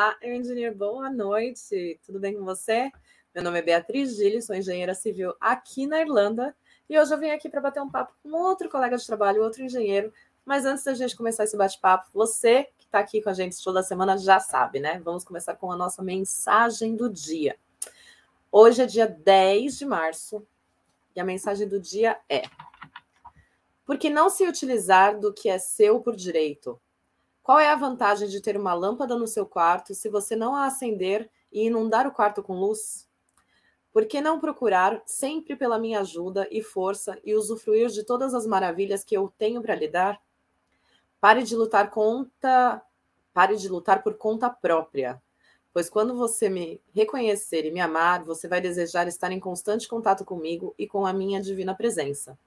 Olá, engenheiro, boa noite. Tudo bem com você? Meu nome é Beatriz Gilles, sou engenheira civil aqui na Irlanda e hoje eu vim aqui para bater um papo com outro colega de trabalho, outro engenheiro. Mas antes da gente começar esse bate-papo, você que está aqui com a gente toda semana já sabe, né? Vamos começar com a nossa mensagem do dia. Hoje é dia 10 de março e a mensagem do dia é: Por que não se utilizar do que é seu por direito? Qual é a vantagem de ter uma lâmpada no seu quarto se você não a acender e inundar o quarto com luz? Por que não procurar sempre pela minha ajuda e força e usufruir de todas as maravilhas que eu tenho para lhe dar? Pare de lutar pare de lutar por conta própria, pois quando você me reconhecer e me amar, você vai desejar estar em constante contato comigo e com a minha divina presença.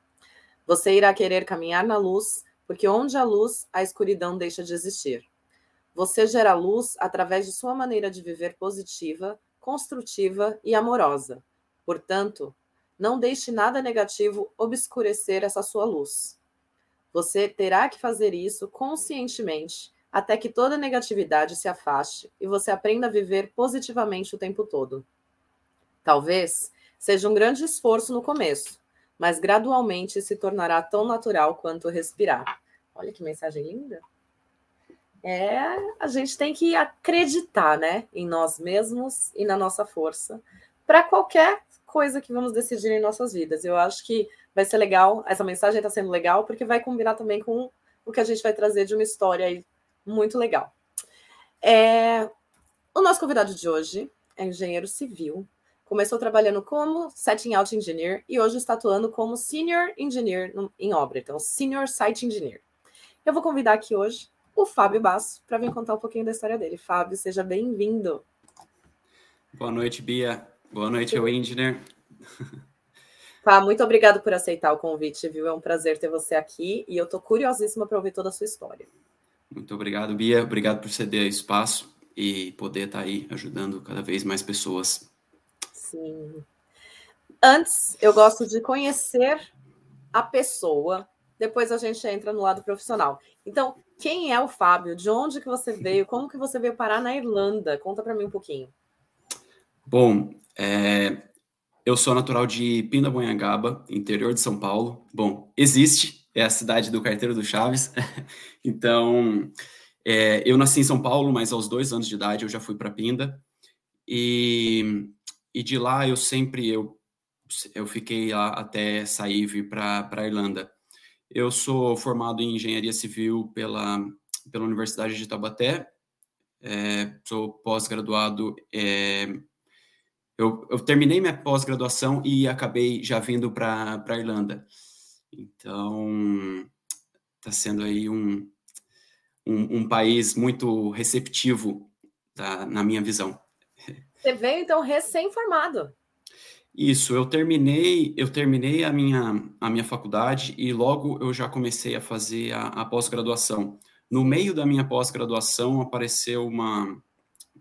Você irá querer caminhar na luz porque onde há luz, a escuridão deixa de existir. Você gera luz através de sua maneira de viver positiva, construtiva e amorosa. Portanto, não deixe nada negativo obscurecer essa sua luz. Você terá que fazer isso conscientemente, até que toda negatividade se afaste e você aprenda a viver positivamente o tempo todo. Talvez seja um grande esforço no começo, mas gradualmente se tornará tão natural quanto respirar. Olha que mensagem linda. É, a gente tem que acreditar, né, em nós mesmos e na nossa força para qualquer coisa que vamos decidir em nossas vidas. Eu acho que vai ser legal, essa mensagem está sendo legal porque vai combinar também com o que a gente vai trazer de uma história aí muito legal. É, o nosso convidado de hoje é engenheiro civil, Começou trabalhando como Setting Out Engineer e hoje está atuando como Senior Engineer em obra, então Senior Site Engineer. Eu vou convidar aqui hoje o Fábio Basso para vir contar um pouquinho da história dele. Fábio, seja bem-vindo. Boa noite, Bia. Boa noite, ao Engineer. Tá, muito obrigado por aceitar o convite, viu? É um prazer ter você aqui e eu estou curiosíssima para ouvir toda a sua história. Muito obrigado, Bia. Obrigado por ceder espaço e poder estar tá aí ajudando cada vez mais pessoas Sim. Antes, eu gosto de conhecer a pessoa, depois a gente entra no lado profissional. Então, quem é o Fábio? De onde que você veio? Como que você veio parar na Irlanda? Conta para mim um pouquinho. Bom, é, eu sou natural de Pindamonhangaba, interior de São Paulo. Bom, existe, é a cidade do carteiro do Chaves. então, é, eu nasci em São Paulo, mas aos dois anos de idade eu já fui para Pinda. E e de lá eu sempre eu, eu fiquei lá até sair para a Irlanda. Eu sou formado em engenharia civil pela, pela Universidade de Taubaté, é, sou pós-graduado. É, eu, eu, terminei minha pós-graduação e acabei já vindo para a Irlanda. Então, está sendo aí um, um, um, país muito receptivo tá, na minha visão. Você veio então recém-formado. Isso, eu terminei, eu terminei a minha, a minha faculdade e logo eu já comecei a fazer a, a pós-graduação. No meio da minha pós-graduação apareceu uma,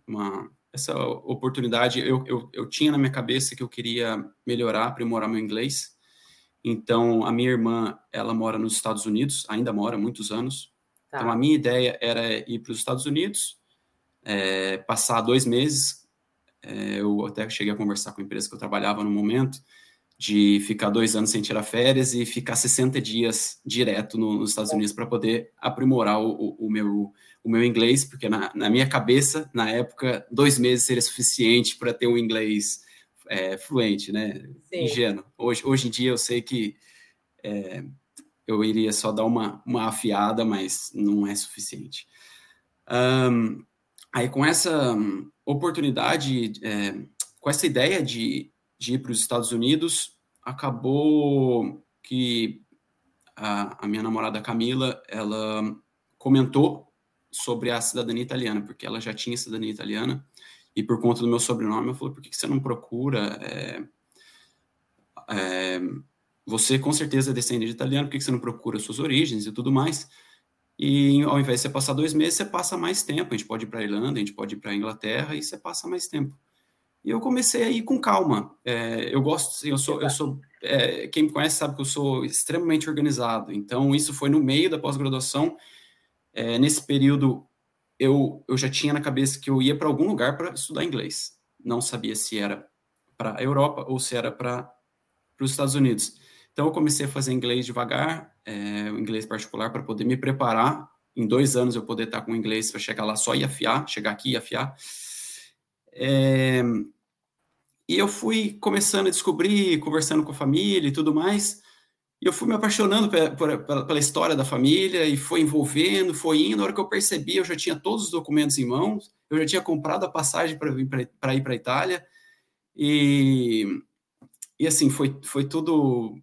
uma essa oportunidade. Eu, eu, eu tinha na minha cabeça que eu queria melhorar, aprimorar meu inglês. Então, a minha irmã, ela mora nos Estados Unidos, ainda mora há muitos anos. Tá. Então, a minha ideia era ir para os Estados Unidos, é, passar dois meses é, eu até cheguei a conversar com a empresa que eu trabalhava no momento, de ficar dois anos sem tirar férias e ficar 60 dias direto no, nos Estados Unidos para poder aprimorar o, o, o, meu, o meu inglês, porque na, na, minha cabeça, na época, dois meses seria suficiente para ter um inglês é, fluente, né? Sim. Ingênuo. Hoje, hoje em dia eu sei que é, eu iria só dar uma, uma afiada, mas não é suficiente. Um, aí com essa oportunidade, é, com essa ideia de, de ir para os Estados Unidos, acabou que a, a, minha namorada Camila, ela comentou sobre a cidadania italiana, porque ela já tinha cidadania italiana, e por conta do meu sobrenome, eu falei, por que você não procura... É, é, você com certeza é descendente de italiano, por que você não procura suas origens e tudo mais? E ao invés de você passar dois meses, você passa mais tempo. A gente pode ir para a Irlanda, a gente pode ir para a Inglaterra e você passa mais tempo. E eu comecei a ir com calma. É, eu gosto, assim, eu sou, eu sou é, quem me conhece sabe que eu sou extremamente organizado. Então, isso foi no meio da pós-graduação. É, nesse período, eu, eu já tinha na cabeça que eu ia para algum lugar para estudar inglês. Não sabia se era para a Europa ou se era para os Estados Unidos. Então, eu comecei a fazer inglês devagar, é, inglês particular, para poder me preparar. Em dois anos, eu poder estar com inglês para chegar lá só e afiar, chegar aqui e afiar. É, e eu fui começando a descobrir, conversando com a família e tudo mais. E eu fui me apaixonando pela, história da família e foi envolvendo, foi indo. Na hora que eu percebi, eu já tinha todos os documentos em mãos, eu já tinha comprado a passagem para ir para a Itália. E, e assim, foi, foi tudo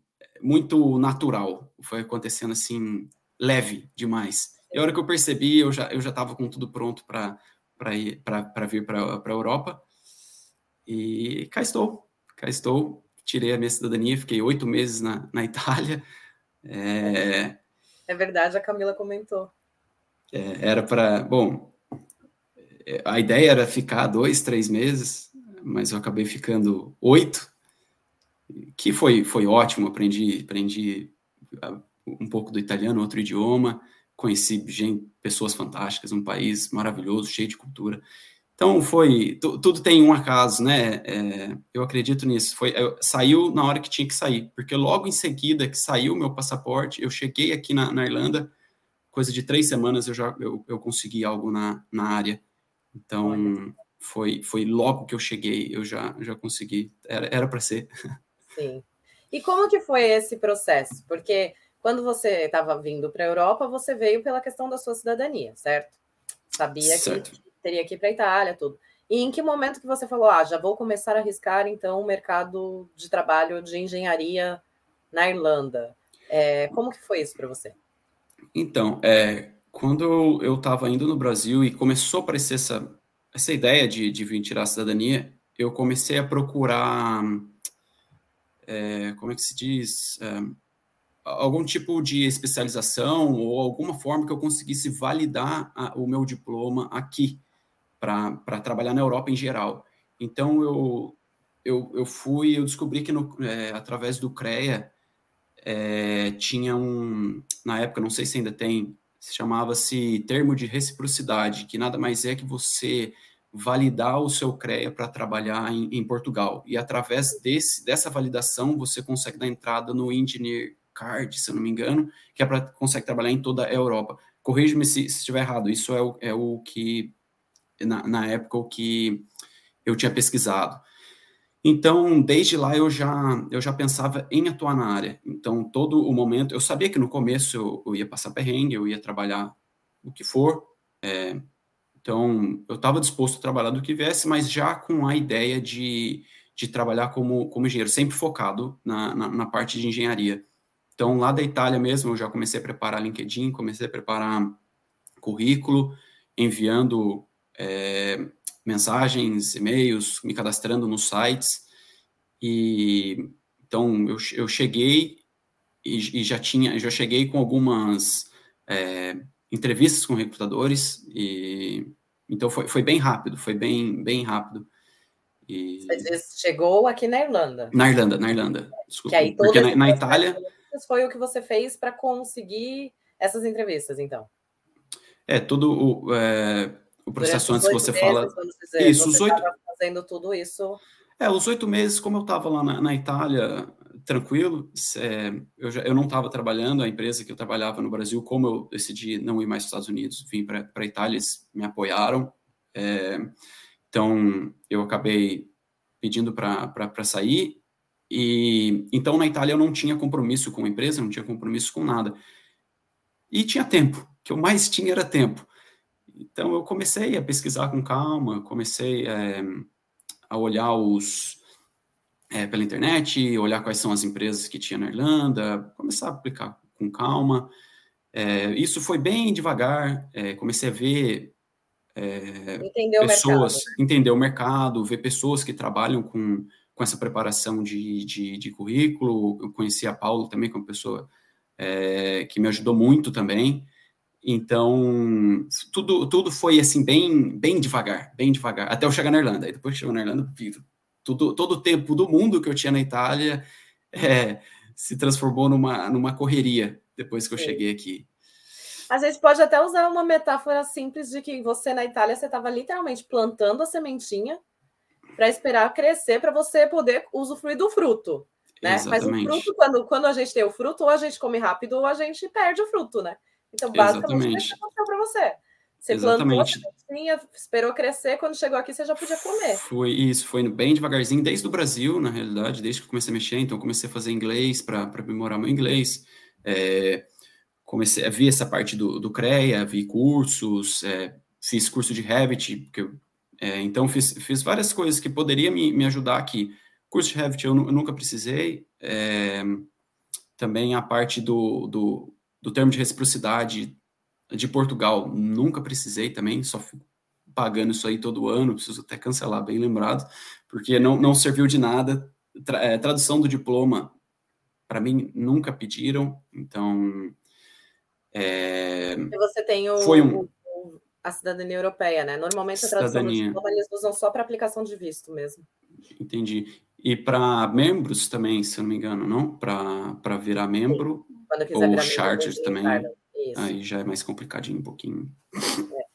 muito natural, foi acontecendo assim, leve demais. E a hora que eu percebi, eu já eu já estava com tudo pronto para ir para vir para a Europa. E cá estou, cá estou tirei a minha cidadania, fiquei oito meses na, na Itália. É... é verdade, a Camila comentou. É, era para. Bom, a ideia era ficar dois, três meses, mas eu acabei ficando oito, que foi, foi ótimo. Aprendi, aprendi ah, um pouco do italiano, outro idioma, conheci gente, pessoas fantásticas, um país maravilhoso, cheio de cultura. Então foi tudo tem um acaso, né? É, eu acredito nisso. Foi eu, saiu na hora que tinha que sair, porque logo em seguida que saiu meu passaporte, eu cheguei aqui na, na Irlanda, coisa de três semanas eu já eu, eu consegui algo na, na área. Então foi foi logo que eu cheguei, eu já já consegui. Era para ser. Sim. E como que foi esse processo? Porque quando você estava vindo para a Europa, você veio pela questão da sua cidadania, certo? Sabia certo. que teria que ir para a Itália, tudo. E em que momento que você falou, ah, já vou começar a arriscar então o mercado de trabalho de engenharia na Irlanda? É, como que foi isso para você? Então, é, quando eu estava indo no Brasil e começou a aparecer essa, essa ideia de, de vir tirar a cidadania, eu comecei a procurar, é, como é que se diz, é, algum tipo de especialização ou alguma forma que eu conseguisse validar a, o meu diploma aqui para trabalhar na Europa em geral. Então, eu, eu, eu fui, eu descobri que no, é, através do CREA é, tinha um, na época, não sei se ainda tem, chamava-se termo de reciprocidade, que nada mais é que você validar o seu CREA para trabalhar em, em, Portugal. E através desse, dessa validação, você consegue dar entrada no Engineer Card, se eu não me engano, que é para consegue trabalhar em toda a Europa. Corrija-me se, se estiver errado, isso é o, é o que na, na época o que eu tinha pesquisado. Então, desde lá eu já eu já pensava em atuar na área. Então, todo o momento, eu sabia que no começo eu, eu ia passar perrengue, eu ia trabalhar o que for. É, então, eu estava disposto a trabalhar do que viesse, mas já com a ideia de, de trabalhar como, como engenheiro, sempre focado na, na, na parte de engenharia. Então, lá da Itália mesmo, eu já comecei a preparar LinkedIn, comecei a preparar currículo, enviando é, mensagens, e-mails, me cadastrando nos sites. E então eu, eu cheguei e, e já tinha, já cheguei com algumas é, entrevistas com recrutadores e então foi, foi bem rápido, foi bem bem rápido. E... Você chegou aqui na Irlanda? Na Irlanda, na Irlanda. Desculpa, porque na, na Itália foi o que você fez para conseguir essas entrevistas, então? É, tudo o, é, o processo antes você meses, fala. Dizer, isso, você os oito. Fazendo tudo isso. É, os oito meses, como eu estava lá na, na, Itália, tranquilo, é, eu, já, eu não estava trabalhando, a empresa que eu trabalhava no Brasil, como eu decidi não ir mais para os Estados Unidos, vim para a Itália, eles me apoiaram. É, então, eu acabei pedindo para sair. E então na Itália eu não tinha compromisso com a empresa, não tinha compromisso com nada. E tinha tempo, o que eu mais tinha era tempo. Então, eu comecei a pesquisar com calma, comecei é, a olhar os é, pela internet, olhar quais são as empresas que tinha na Irlanda, começar a aplicar com calma. É, isso foi bem devagar, comecei a ver pessoas, o entender o mercado, ver pessoas que trabalham com, com essa preparação de, de, de currículo. Eu conheci a Paulo também, que é uma pessoa que me ajudou muito também. Então, tudo, tudo foi assim, bem, bem devagar, bem devagar, até eu chegar na Irlanda. E depois que chegou na Irlanda, tudo, todo o tempo do mundo que eu tinha na Itália é, se transformou numa, numa correria depois que eu cheguei aqui. A gente pode até usar uma metáfora simples de que você na Itália você estava literalmente plantando a sementinha para esperar crescer para você poder usufruir do fruto. Né? Mas o fruto, quando, quando a gente tem o fruto, ou a gente come rápido ou a gente perde o fruto, né? Então, basicamente, isso aconteceu para você. Você Exatamente. plantou, esperou crescer, quando chegou aqui você já podia comer. Foi isso, foi bem devagarzinho, desde o Brasil, na realidade, desde que eu comecei a mexer, então comecei a fazer inglês para aprimorar meu inglês. É, comecei a ver essa parte do, do CREA, vi cursos, é, fiz curso de Revit, porque eu, é, então fiz, fiz várias coisas que poderiam me, me ajudar aqui. Curso de Revit eu, eu nunca precisei, é, também a parte do, do, do termo de reciprocidade de Portugal, nunca precisei também, só fico pagando isso aí todo ano, preciso até cancelar, bem lembrado, porque não, não serviu de nada. Tra, é, tradução do diploma, para mim, nunca pediram, então. É, você tem o, foi um, o, a cidadania europeia, né? Normalmente a tradução do diploma eles usam só para aplicação de visto mesmo. Entendi. E para membros também, se eu não me engano, não? Para virar membro, ou charter também. Isso. Aí já é mais complicadinho um pouquinho. É.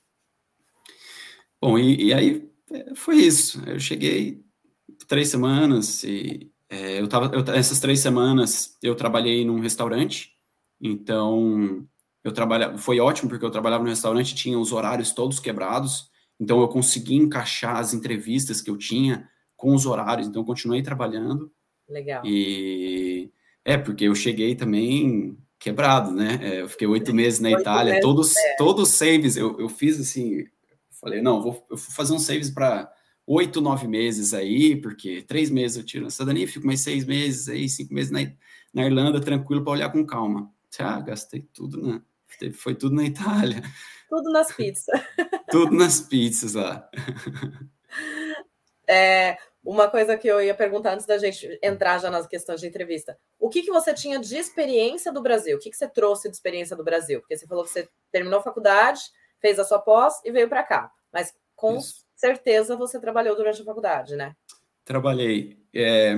Bom, e, e, aí é, foi isso. Eu cheguei três semanas e é, eu tava, eu, essas três semanas eu trabalhei num restaurante, então eu trabalhava, foi ótimo porque eu trabalhava no restaurante, tinha os horários todos quebrados, então eu consegui encaixar as entrevistas que eu tinha com os horários, então eu continuei trabalhando. Legal. E é, porque eu cheguei também quebrado, né? É, eu fiquei oito meses na Itália, meses, todos, é. todos saves, eu, eu fiz assim, falei, não, vou, eu vou fazer um saves para oito, nove meses aí, porque três meses eu tiro na cidadania, fico mais seis meses aí, cinco meses na, na Irlanda, tranquilo, para olhar com calma. Ah, gastei tudo na. Foi tudo na Itália. Tudo nas pizzas. tudo nas pizzas lá. É, uma coisa que eu ia perguntar antes da gente entrar já nas questões de entrevista. O que, que você tinha de experiência do Brasil? O que, que você trouxe de experiência do Brasil? Porque você falou que você terminou a faculdade, fez a sua pós e veio para cá. Mas com Isso. certeza você trabalhou durante a faculdade, né? Trabalhei. É,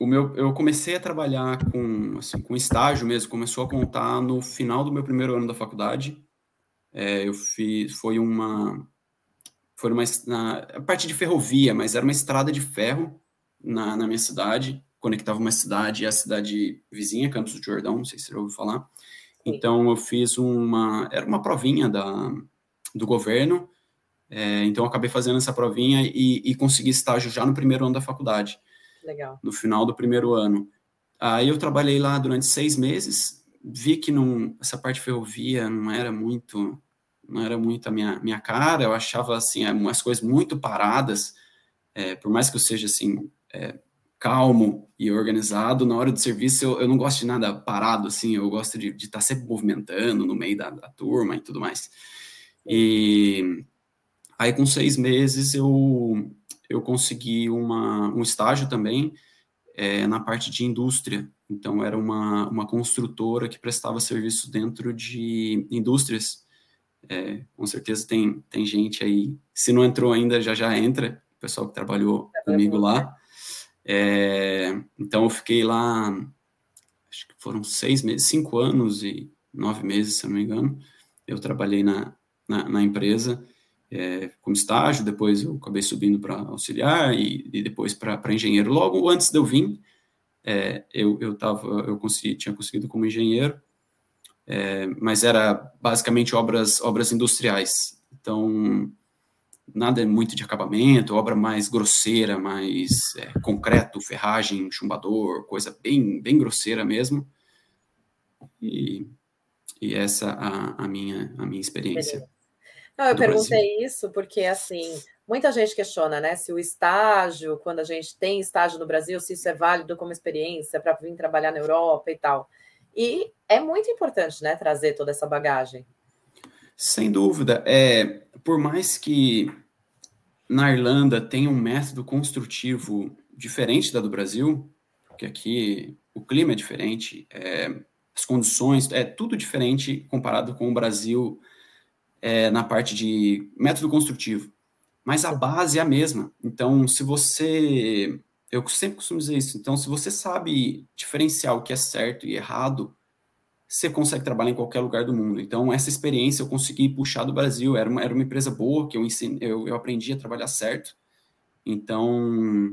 o meu, eu comecei a trabalhar com, assim, com estágio mesmo, começou a contar no final do meu primeiro ano da faculdade. É, eu fiz, foi uma foi uma, na, a parte de ferrovia, mas era uma estrada de ferro na, na minha cidade, conectava uma cidade e a cidade vizinha, Campos do Jordão, não sei se você ouviu falar. Então eu fiz uma, era uma provinha da, do governo, é, então eu acabei fazendo essa provinha e, e consegui estágio já no primeiro ano da faculdade. Legal. No final do primeiro ano. Aí eu trabalhei lá durante seis meses, vi que não, essa parte de ferrovia não era muito não era muito a minha, minha cara, eu achava, assim, umas coisas muito paradas, é, por mais que eu seja, assim, é, calmo e organizado, na hora do serviço eu, eu não gosto de nada parado, assim, eu gosto de estar tá sempre movimentando no meio da, da turma e tudo mais. E aí, com seis meses, eu, eu consegui uma, um estágio também é, na parte de indústria. Então, era uma, uma construtora que prestava serviço dentro de indústrias é, com certeza tem, tem gente aí, se não entrou ainda, já já entra, o pessoal que trabalhou comigo lá. É, então eu fiquei lá, acho que foram seis meses, cinco anos e nove meses, se eu não me engano. Eu trabalhei na, na, na empresa é, como estágio, depois eu acabei subindo para auxiliar e, e depois para engenheiro. Logo antes de eu vir, é, eu, eu, tava, eu consegui, tinha conseguido como engenheiro, é, mas era basicamente obras, obras industriais. Então, nada muito de acabamento, obra mais grosseira, mais é, concreto, ferragem, chumbador, coisa bem, bem grosseira mesmo. E, e essa a, a, minha, a minha experiência. Não, eu perguntei Brasil. isso porque, assim, muita gente questiona, né, se o estágio, quando a gente tem estágio no Brasil, se isso é válido como experiência para vir trabalhar na Europa e tal. E é muito importante, né, trazer toda essa bagagem. Sem dúvida. É, por mais que na Irlanda tenha um método construtivo diferente da do Brasil, porque aqui o clima é diferente, é, as condições, é tudo diferente comparado com o Brasil é, na parte de método construtivo. Mas a base é a mesma. Então, se você eu sempre costumo dizer isso. Então, se você sabe diferenciar o que é certo e errado, você consegue trabalhar em qualquer lugar do mundo. Então, essa experiência eu consegui puxar do Brasil. Era uma, era uma empresa boa, que eu, ensinei, eu, eu aprendi a trabalhar certo. Então,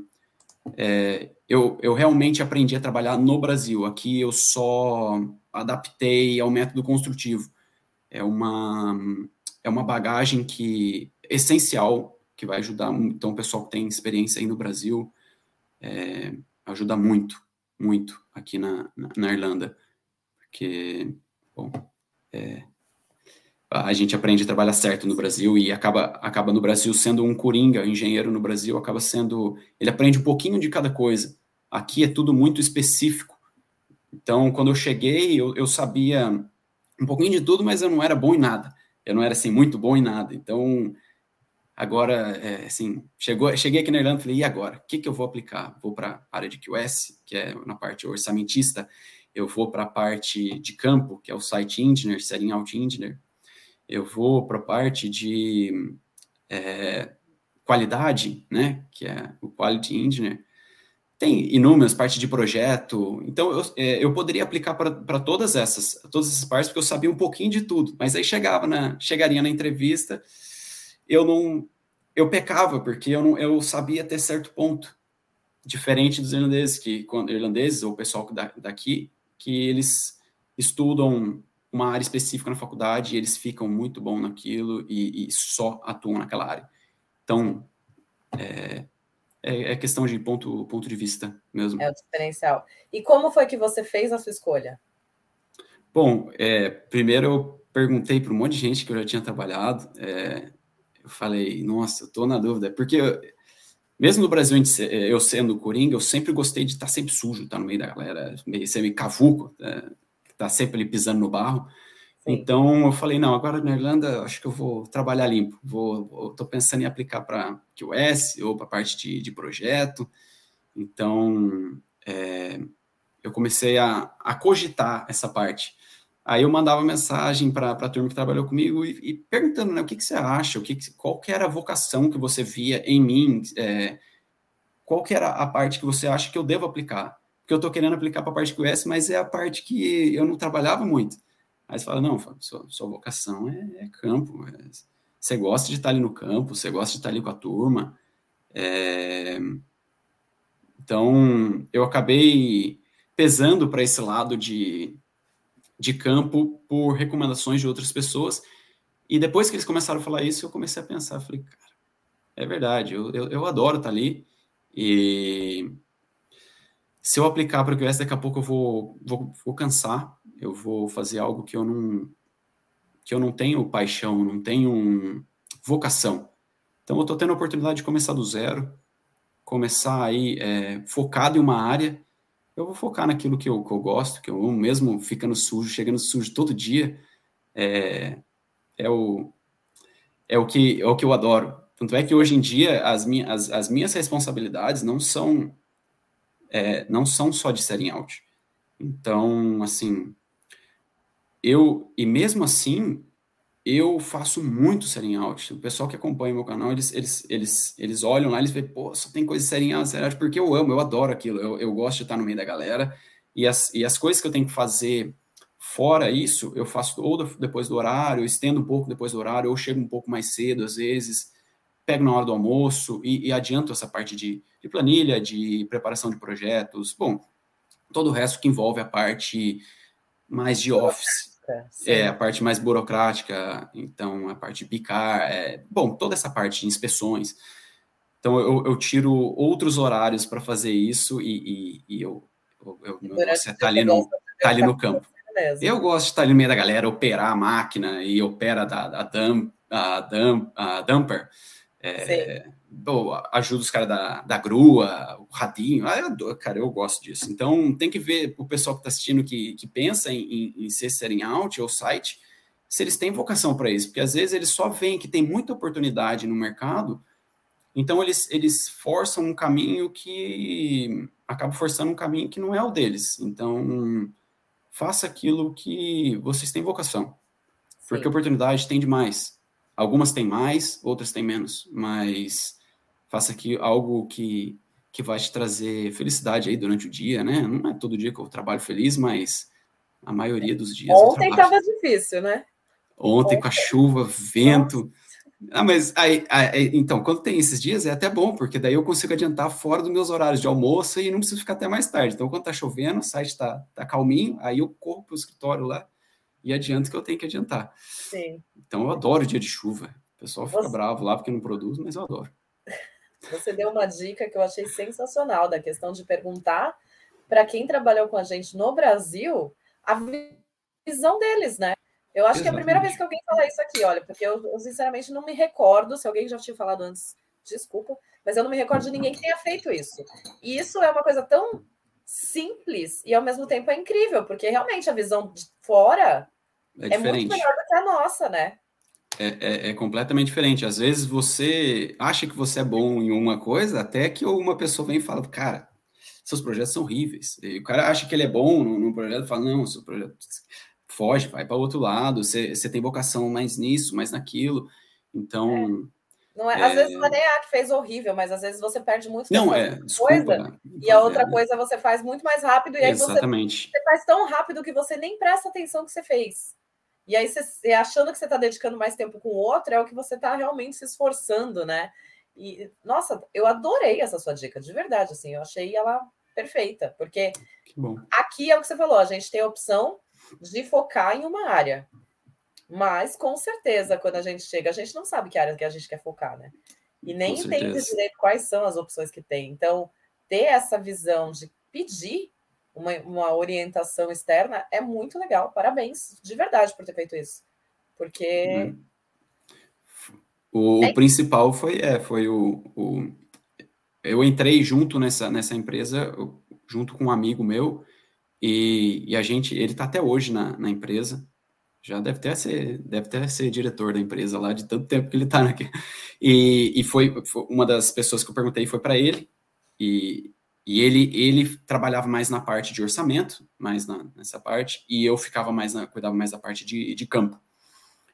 é, eu, eu realmente aprendi a trabalhar no Brasil. Aqui eu só adaptei ao método construtivo. É uma, é uma bagagem que essencial que vai ajudar. Então, o pessoal que tem experiência aí no Brasil é, ajuda muito, muito aqui na, na, na Irlanda porque, bom, é, a gente aprende a trabalhar certo no Brasil e acaba, acaba no Brasil sendo um coringa, engenheiro no Brasil acaba sendo, ele aprende um pouquinho de cada coisa. Aqui é tudo muito específico. Então, quando eu cheguei, eu, eu sabia um pouquinho de tudo, mas eu não era bom em nada. Eu não era, assim, muito bom em nada. Então, agora, é, assim, chegou, cheguei aqui na Irlanda e falei, e agora? O que, que eu vou aplicar? Vou para a área de QS, que é na parte orçamentista, eu vou para a parte de campo, que é o Site Engineer, Setting Out Engineer, eu vou para a parte de é, qualidade, né, que é o Quality Engineer, tem inúmeras partes de projeto, então eu, é, eu poderia aplicar para todas essas, todas essas partes, porque eu sabia um pouquinho de tudo, mas aí chegava na, chegaria na entrevista, eu não, eu pecava, porque eu, não, eu sabia até certo ponto, diferente dos irlandeses, que quando irlandeses, ou o pessoal daqui, que eles estudam uma área específica na faculdade e eles ficam muito bom naquilo e, e só atuam naquela área. Então, é, é, é, questão de ponto, ponto de vista mesmo. É o diferencial. E como foi que você fez a sua escolha? Bom, é, primeiro eu perguntei para um monte de gente que eu já tinha trabalhado. É, eu falei, nossa, estou na dúvida, porque mesmo no Brasil, eu sendo coringa, eu sempre gostei de estar sempre sujo, estar no meio da galera, meio, ser meio cavuco, estar tá sempre ali pisando no barro. Sim. Então eu falei, não, agora na Irlanda acho que eu vou trabalhar limpo. Vou, estou pensando em aplicar para QS ou para parte de, de, projeto. Então é, eu comecei a, a cogitar essa parte. Aí eu mandava mensagem para a turma que trabalhou comigo e, e perguntando, né, o que, que você acha, o que, qual que era a vocação que você via em mim, é, qual que era a parte que você acha que eu devo aplicar? Porque eu estou querendo aplicar para a parte QS, mas é a parte que eu não trabalhava muito. Aí você fala, não, sua, sua vocação é, é campo, é, você gosta de estar ali no campo, você gosta de estar ali com a turma. É, então, eu acabei pesando para esse lado de de campo por recomendações de outras pessoas. E depois que eles começaram a falar isso, eu comecei a pensar, falei, cara, é verdade, eu, eu, eu adoro estar ali. E se eu aplicar para o QS, daqui a pouco eu vou, vou, vou cansar, eu vou fazer algo que eu não que eu não tenho paixão, não tenho vocação. Então eu estou tendo a oportunidade de começar do zero, começar aí é, focado em uma área eu vou focar naquilo que eu, que eu gosto, que eu amo, mesmo ficando sujo, chegando sujo todo dia, é, é, o, é, o que, é o que eu adoro. Tanto é que hoje em dia as, minhas, as, as minhas responsabilidades não são é, não são só de setting out. Então, assim, eu, e mesmo assim, eu faço muito setting out. O pessoal que acompanha meu canal, eles, eles, eles, eles olham lá, eles veem, pô, só tem coisa de setting out, setting out, porque eu amo, eu adoro aquilo, eu, eu gosto de estar no meio da galera, e as, e as coisas que eu tenho que fazer fora isso, eu faço ou depois do horário, estendo um pouco depois do horário, ou chego um pouco mais cedo, às vezes, pego na hora do almoço e, e adianto essa parte de, de planilha, de preparação de projetos, bom, todo o resto que envolve a parte mais de office, é, a parte mais burocrática, então a parte de picar, é, bom, toda essa parte de inspeções. Então eu, eu tiro outros horários para fazer isso e, e, e eu, eu, eu você tá ali no, tá ali no campo. Eu gosto de estar ali no meio da galera, operar a máquina e opera da, da, dump, a, dump, a dumper. É, ajuda os caras da, da grua, o radinho. Ah, eu, cara, eu gosto disso. Então, tem que ver o pessoal que está assistindo que, que pensa em, em, ser setting out ou site, se eles têm vocação para isso. Porque às vezes eles só veem que tem muita oportunidade no mercado, então eles, eles forçam um caminho que acaba forçando um caminho que não é o deles. Então, faça aquilo que vocês têm vocação. Porque Sim. oportunidade tem demais. Algumas têm mais, outras têm menos, mas faça aqui algo que, que vai te trazer felicidade aí durante o dia, né? Não é todo dia que eu trabalho feliz, mas A maioria dos dias. Ontem estava difícil, né? Ontem, Ontem, com a chuva, vento. Ah, mas aí, aí, então, quando tem esses dias é até bom, porque daí eu consigo adiantar fora dos meus horários de almoço e não preciso ficar até mais tarde. Então, quando tá chovendo, o site tá, tá calminho, aí eu corro pro escritório lá e adianto que eu tenho que adiantar. Sim. Então, eu adoro dia de chuva. O pessoal fica Você... bravo lá porque não produz, mas eu adoro. Você deu uma dica que eu achei sensacional da questão de perguntar para quem trabalhou com a gente no Brasil a visão deles, né? Eu acho Exatamente. que é a primeira vez que alguém fala isso aqui, olha, porque eu, eu, sinceramente não me recordo, se alguém já tinha falado antes, desculpa, mas eu não me recordo de ninguém que tenha feito isso. E isso é uma coisa tão simples e ao mesmo tempo é incrível, porque realmente a visão de fora é, é muito melhor do que a nossa, né? É, é, é, completamente diferente. Às vezes você acha que você é bom em uma coisa, até que uma pessoa vem e fala, cara, seus projetos são horríveis. E o cara acha que ele é bom num, projeto fala, não, seu projeto foge, vai para o outro lado, você, você tem vocação mais nisso, mais naquilo. Então. É. Não é, Às vezes não é nem a que fez horrível, mas às vezes você perde muito tempo. Não, é, desculpa, coisa, e a outra é, coisa você faz muito mais rápido, e aí Exatamente. Você, você faz tão rápido que você nem presta atenção que você fez. E aí, você, achando que você está dedicando mais tempo com o outro, é o que você está realmente se esforçando, né? E, nossa, eu adorei essa sua dica, de verdade, assim, eu achei ela perfeita, porque aqui é o que você falou, a gente tem a opção de focar em uma área. Mas, com certeza, quando a gente chega, a gente não sabe que área que a gente quer focar, né? E nem entende direito quais são as opções que tem. Então, ter essa visão de pedir uma, uma orientação externa é muito legal. Parabéns, de verdade, por ter feito isso. Porque. Hum. O, é. principal foi, é, foi o, o, Eu entrei junto nessa, nessa empresa, junto com um amigo meu, e, e a gente, ele está até hoje na, na empresa, já deve até ser, deve até ser diretor da empresa lá, de tanto tempo que ele está aqui. E, e foi, foi, uma das pessoas que eu perguntei foi para ele, e, e ele, ele trabalhava mais na parte de orçamento, mais na, nessa parte, e eu ficava mais na, cuidava mais da parte de, de campo.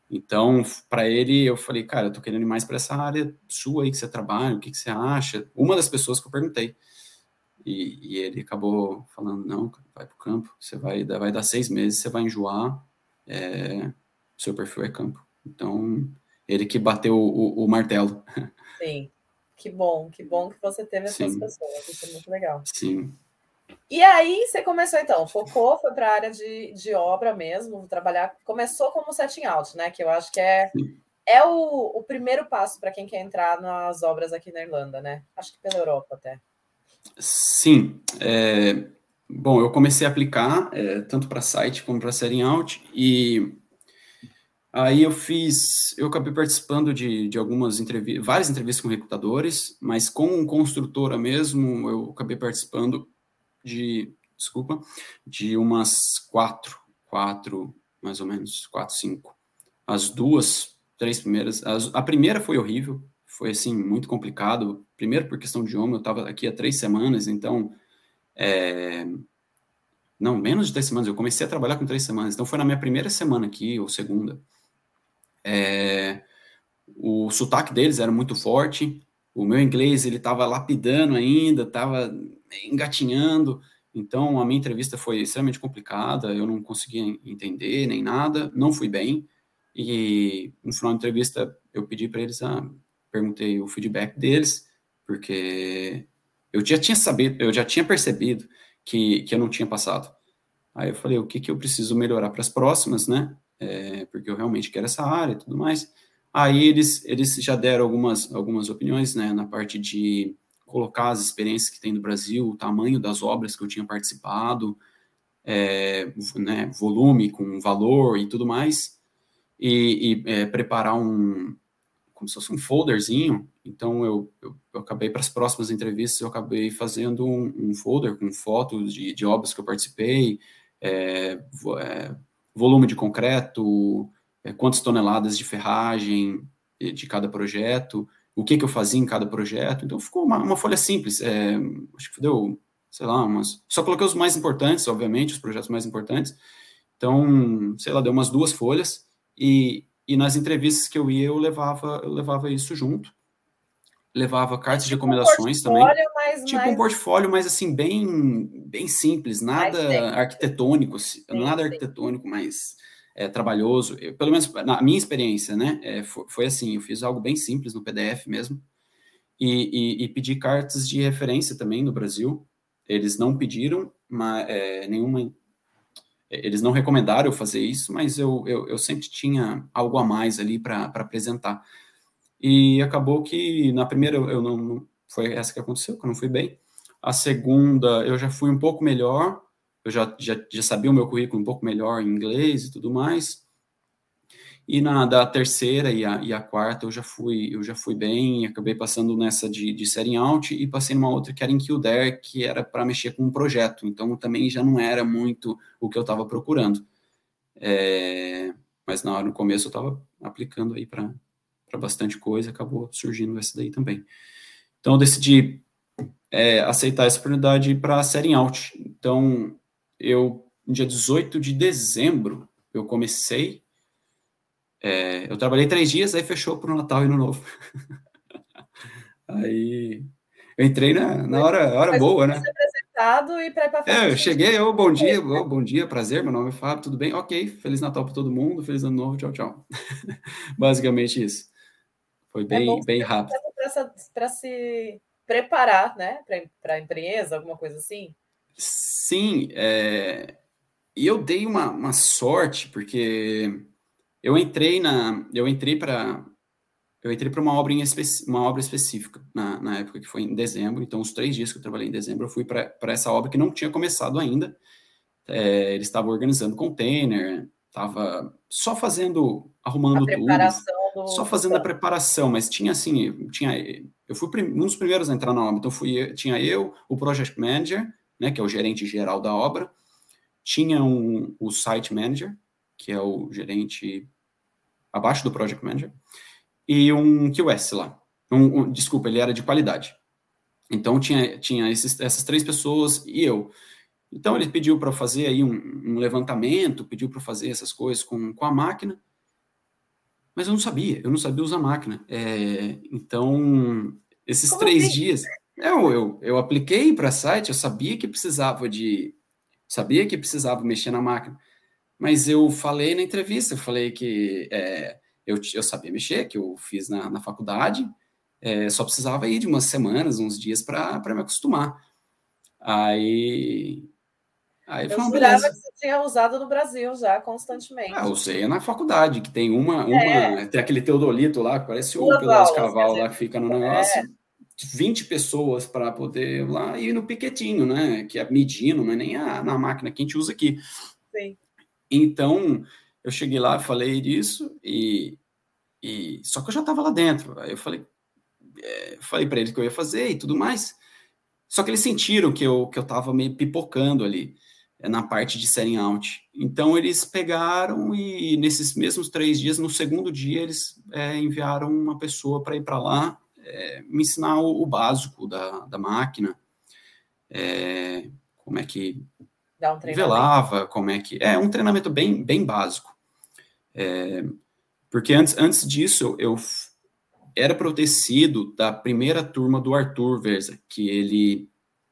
Então, para ele, eu falei, cara, eu tô querendo ir mais para essa área sua aí que você trabalha, o que, que você acha? Uma das pessoas que eu perguntei. E, e ele acabou falando, não, vai para o campo, você vai, vai dar seis meses, você vai enjoar, é, seu perfil é campo. Então, ele que bateu o, o, martelo. Sim, que bom, que bom que você teve essas Sim. pessoas, isso é muito legal. Sim. E aí você começou então, focou, foi para a área de, de obra mesmo, trabalhar, começou como setting out, né? Que eu acho que é, é o, o primeiro passo para quem quer entrar nas obras aqui na Irlanda, né? Acho que pela Europa até. Sim. É, bom, eu comecei a aplicar é, tanto para site como para setting out e aí eu fiz, eu acabei participando de, de algumas entrevistas, várias entrevistas com recrutadores, mas com construtora mesmo, eu acabei participando de, desculpa, de umas quatro, quatro, mais ou menos, quatro, cinco. As duas, três primeiras, as, a primeira foi horrível, foi assim muito complicado. Primeiro por questão de idioma, eu estava aqui há três semanas, então é... não menos de três semanas. Eu comecei a trabalhar com três semanas, então foi na minha primeira semana aqui ou segunda. É... O sotaque deles era muito forte. O meu inglês ele estava lapidando ainda, estava engatinhando. Então a minha entrevista foi extremamente complicada. Eu não conseguia entender nem nada. Não fui bem. E no final da entrevista eu pedi para eles ah, perguntei o feedback deles, porque eu já tinha sabido, eu já tinha percebido que, que eu não tinha passado. Aí eu falei, o que, que eu preciso melhorar para as próximas, né? É, porque eu realmente quero essa área e tudo mais. Aí eles, eles já deram algumas, algumas opiniões, né, na parte de colocar as experiências que tem no Brasil, o tamanho das obras que eu tinha participado, é, né, volume com valor e tudo mais, e, e é, preparar um, como se fosse um folderzinho. Então, eu, eu, eu acabei, para as próximas entrevistas, eu acabei fazendo um, um folder com fotos de, de, obras que eu participei, é, é, volume de concreto, é, quantas toneladas de ferragem de cada projeto, o que, que eu fazia em cada projeto. Então, ficou uma, uma folha simples. É, acho que deu, sei lá, umas. Só coloquei os mais importantes, obviamente, os projetos mais importantes. Então, sei lá, deu umas duas folhas. E, e nas entrevistas que eu ia, eu levava, eu levava isso junto. levava cartas tipo de recomendações um também. Mas tipo mais... um portfólio, mas assim, bem, bem simples, nada arquitetônico, sim, nada sim. arquitetônico, mas é, trabalhoso. Eu, pelo menos na minha experiência, né? É, foi, foi, assim, eu fiz algo bem simples no PDF mesmo. E, e, e, pedi cartas de referência também no Brasil. Eles não pediram mas, é, nenhuma. Eles não recomendaram eu fazer isso, mas eu, eu, eu sempre tinha algo a mais ali para apresentar. E acabou que na primeira eu não, foi essa que aconteceu, que eu não fui bem. A segunda eu já fui um pouco melhor, eu já, já, já sabia o meu currículo um pouco melhor em inglês e tudo mais. E na da terceira e a, e a quarta eu já fui eu já fui bem, acabei passando nessa de, de série out e passei numa outra que era em Kildare, que era para mexer com um projeto, então também já não era muito o que eu estava procurando. É, mas na hora, no começo eu estava aplicando aí para bastante coisa, acabou surgindo essa daí também. Então eu decidi é, aceitar essa oportunidade para série out. Então eu, no dia 18 de dezembro, eu comecei. É, eu trabalhei três dias, aí fechou para o Natal e no Novo. aí eu entrei na, na hora, hora boa, né? E para é, eu cheguei, oh, bom dia, oh, bom dia, prazer, meu nome é Fábio, tudo bem? Ok, Feliz Natal para todo mundo, Feliz Ano Novo, tchau, tchau. Basicamente isso. Foi bem, é bem rápido. Para se preparar, né, para a empresa, alguma coisa assim? Sim, é... e eu dei uma, uma sorte, porque eu entrei na. Eu entrei para. Eu entrei para uma obra em uma obra específica na, na época que foi em dezembro. Então, os três dias que eu trabalhei em dezembro, eu fui para essa obra que não tinha começado ainda. É, eles estavam organizando container, estava só fazendo, arrumando tudo, só fazendo a preparação, mas tinha assim, tinha, eu fui um dos primeiros a entrar na obra, então fui, tinha eu, o project manager, né, que é o gerente geral da obra, tinha um, o site manager, que é o gerente abaixo do project manager, e um QS lá. Um, um, desculpa, ele era de qualidade. Então tinha, tinha esses, essas três pessoas e eu. Então ele pediu para fazer aí um, um levantamento, pediu para fazer essas coisas com, com a máquina, mas eu não sabia, eu não sabia usar a máquina. É, então, esses Como três assim? dias, eu, eu, eu apliquei para site, eu sabia que precisava de, sabia que precisava mexer na máquina, mas eu falei na entrevista, eu falei que é, eu, eu sabia mexer, que eu fiz na, na faculdade, é, só precisava ir de umas semanas, uns dias para me acostumar. Aí Aí eu jurava que você tinha usado no Brasil já constantemente. Ah, usei na faculdade, que tem uma, uma é. tem aquele teodolito lá, que parece o pedaço cavalo lá que fica no negócio. É. 20 pessoas para poder lá ir no piquetinho, né? Que é medindo, não é nem a, na máquina que a gente usa aqui. Sim. Então, eu cheguei lá, falei disso, e, e só que eu já estava lá dentro. Aí eu falei, é, falei para eles que eu ia fazer e tudo mais. Só que eles sentiram que eu, que eu tava meio pipocando ali é, na parte de setting out. Então, eles pegaram e, nesses mesmos três dias, no segundo dia, eles é, enviaram uma pessoa para ir para lá é, me ensinar o, o, básico da, da máquina, é, como é que um velava, como é que... É um treinamento bem, bem básico. É, porque antes, antes disso, eu era protegido da primeira turma do Arthur Verza, que ele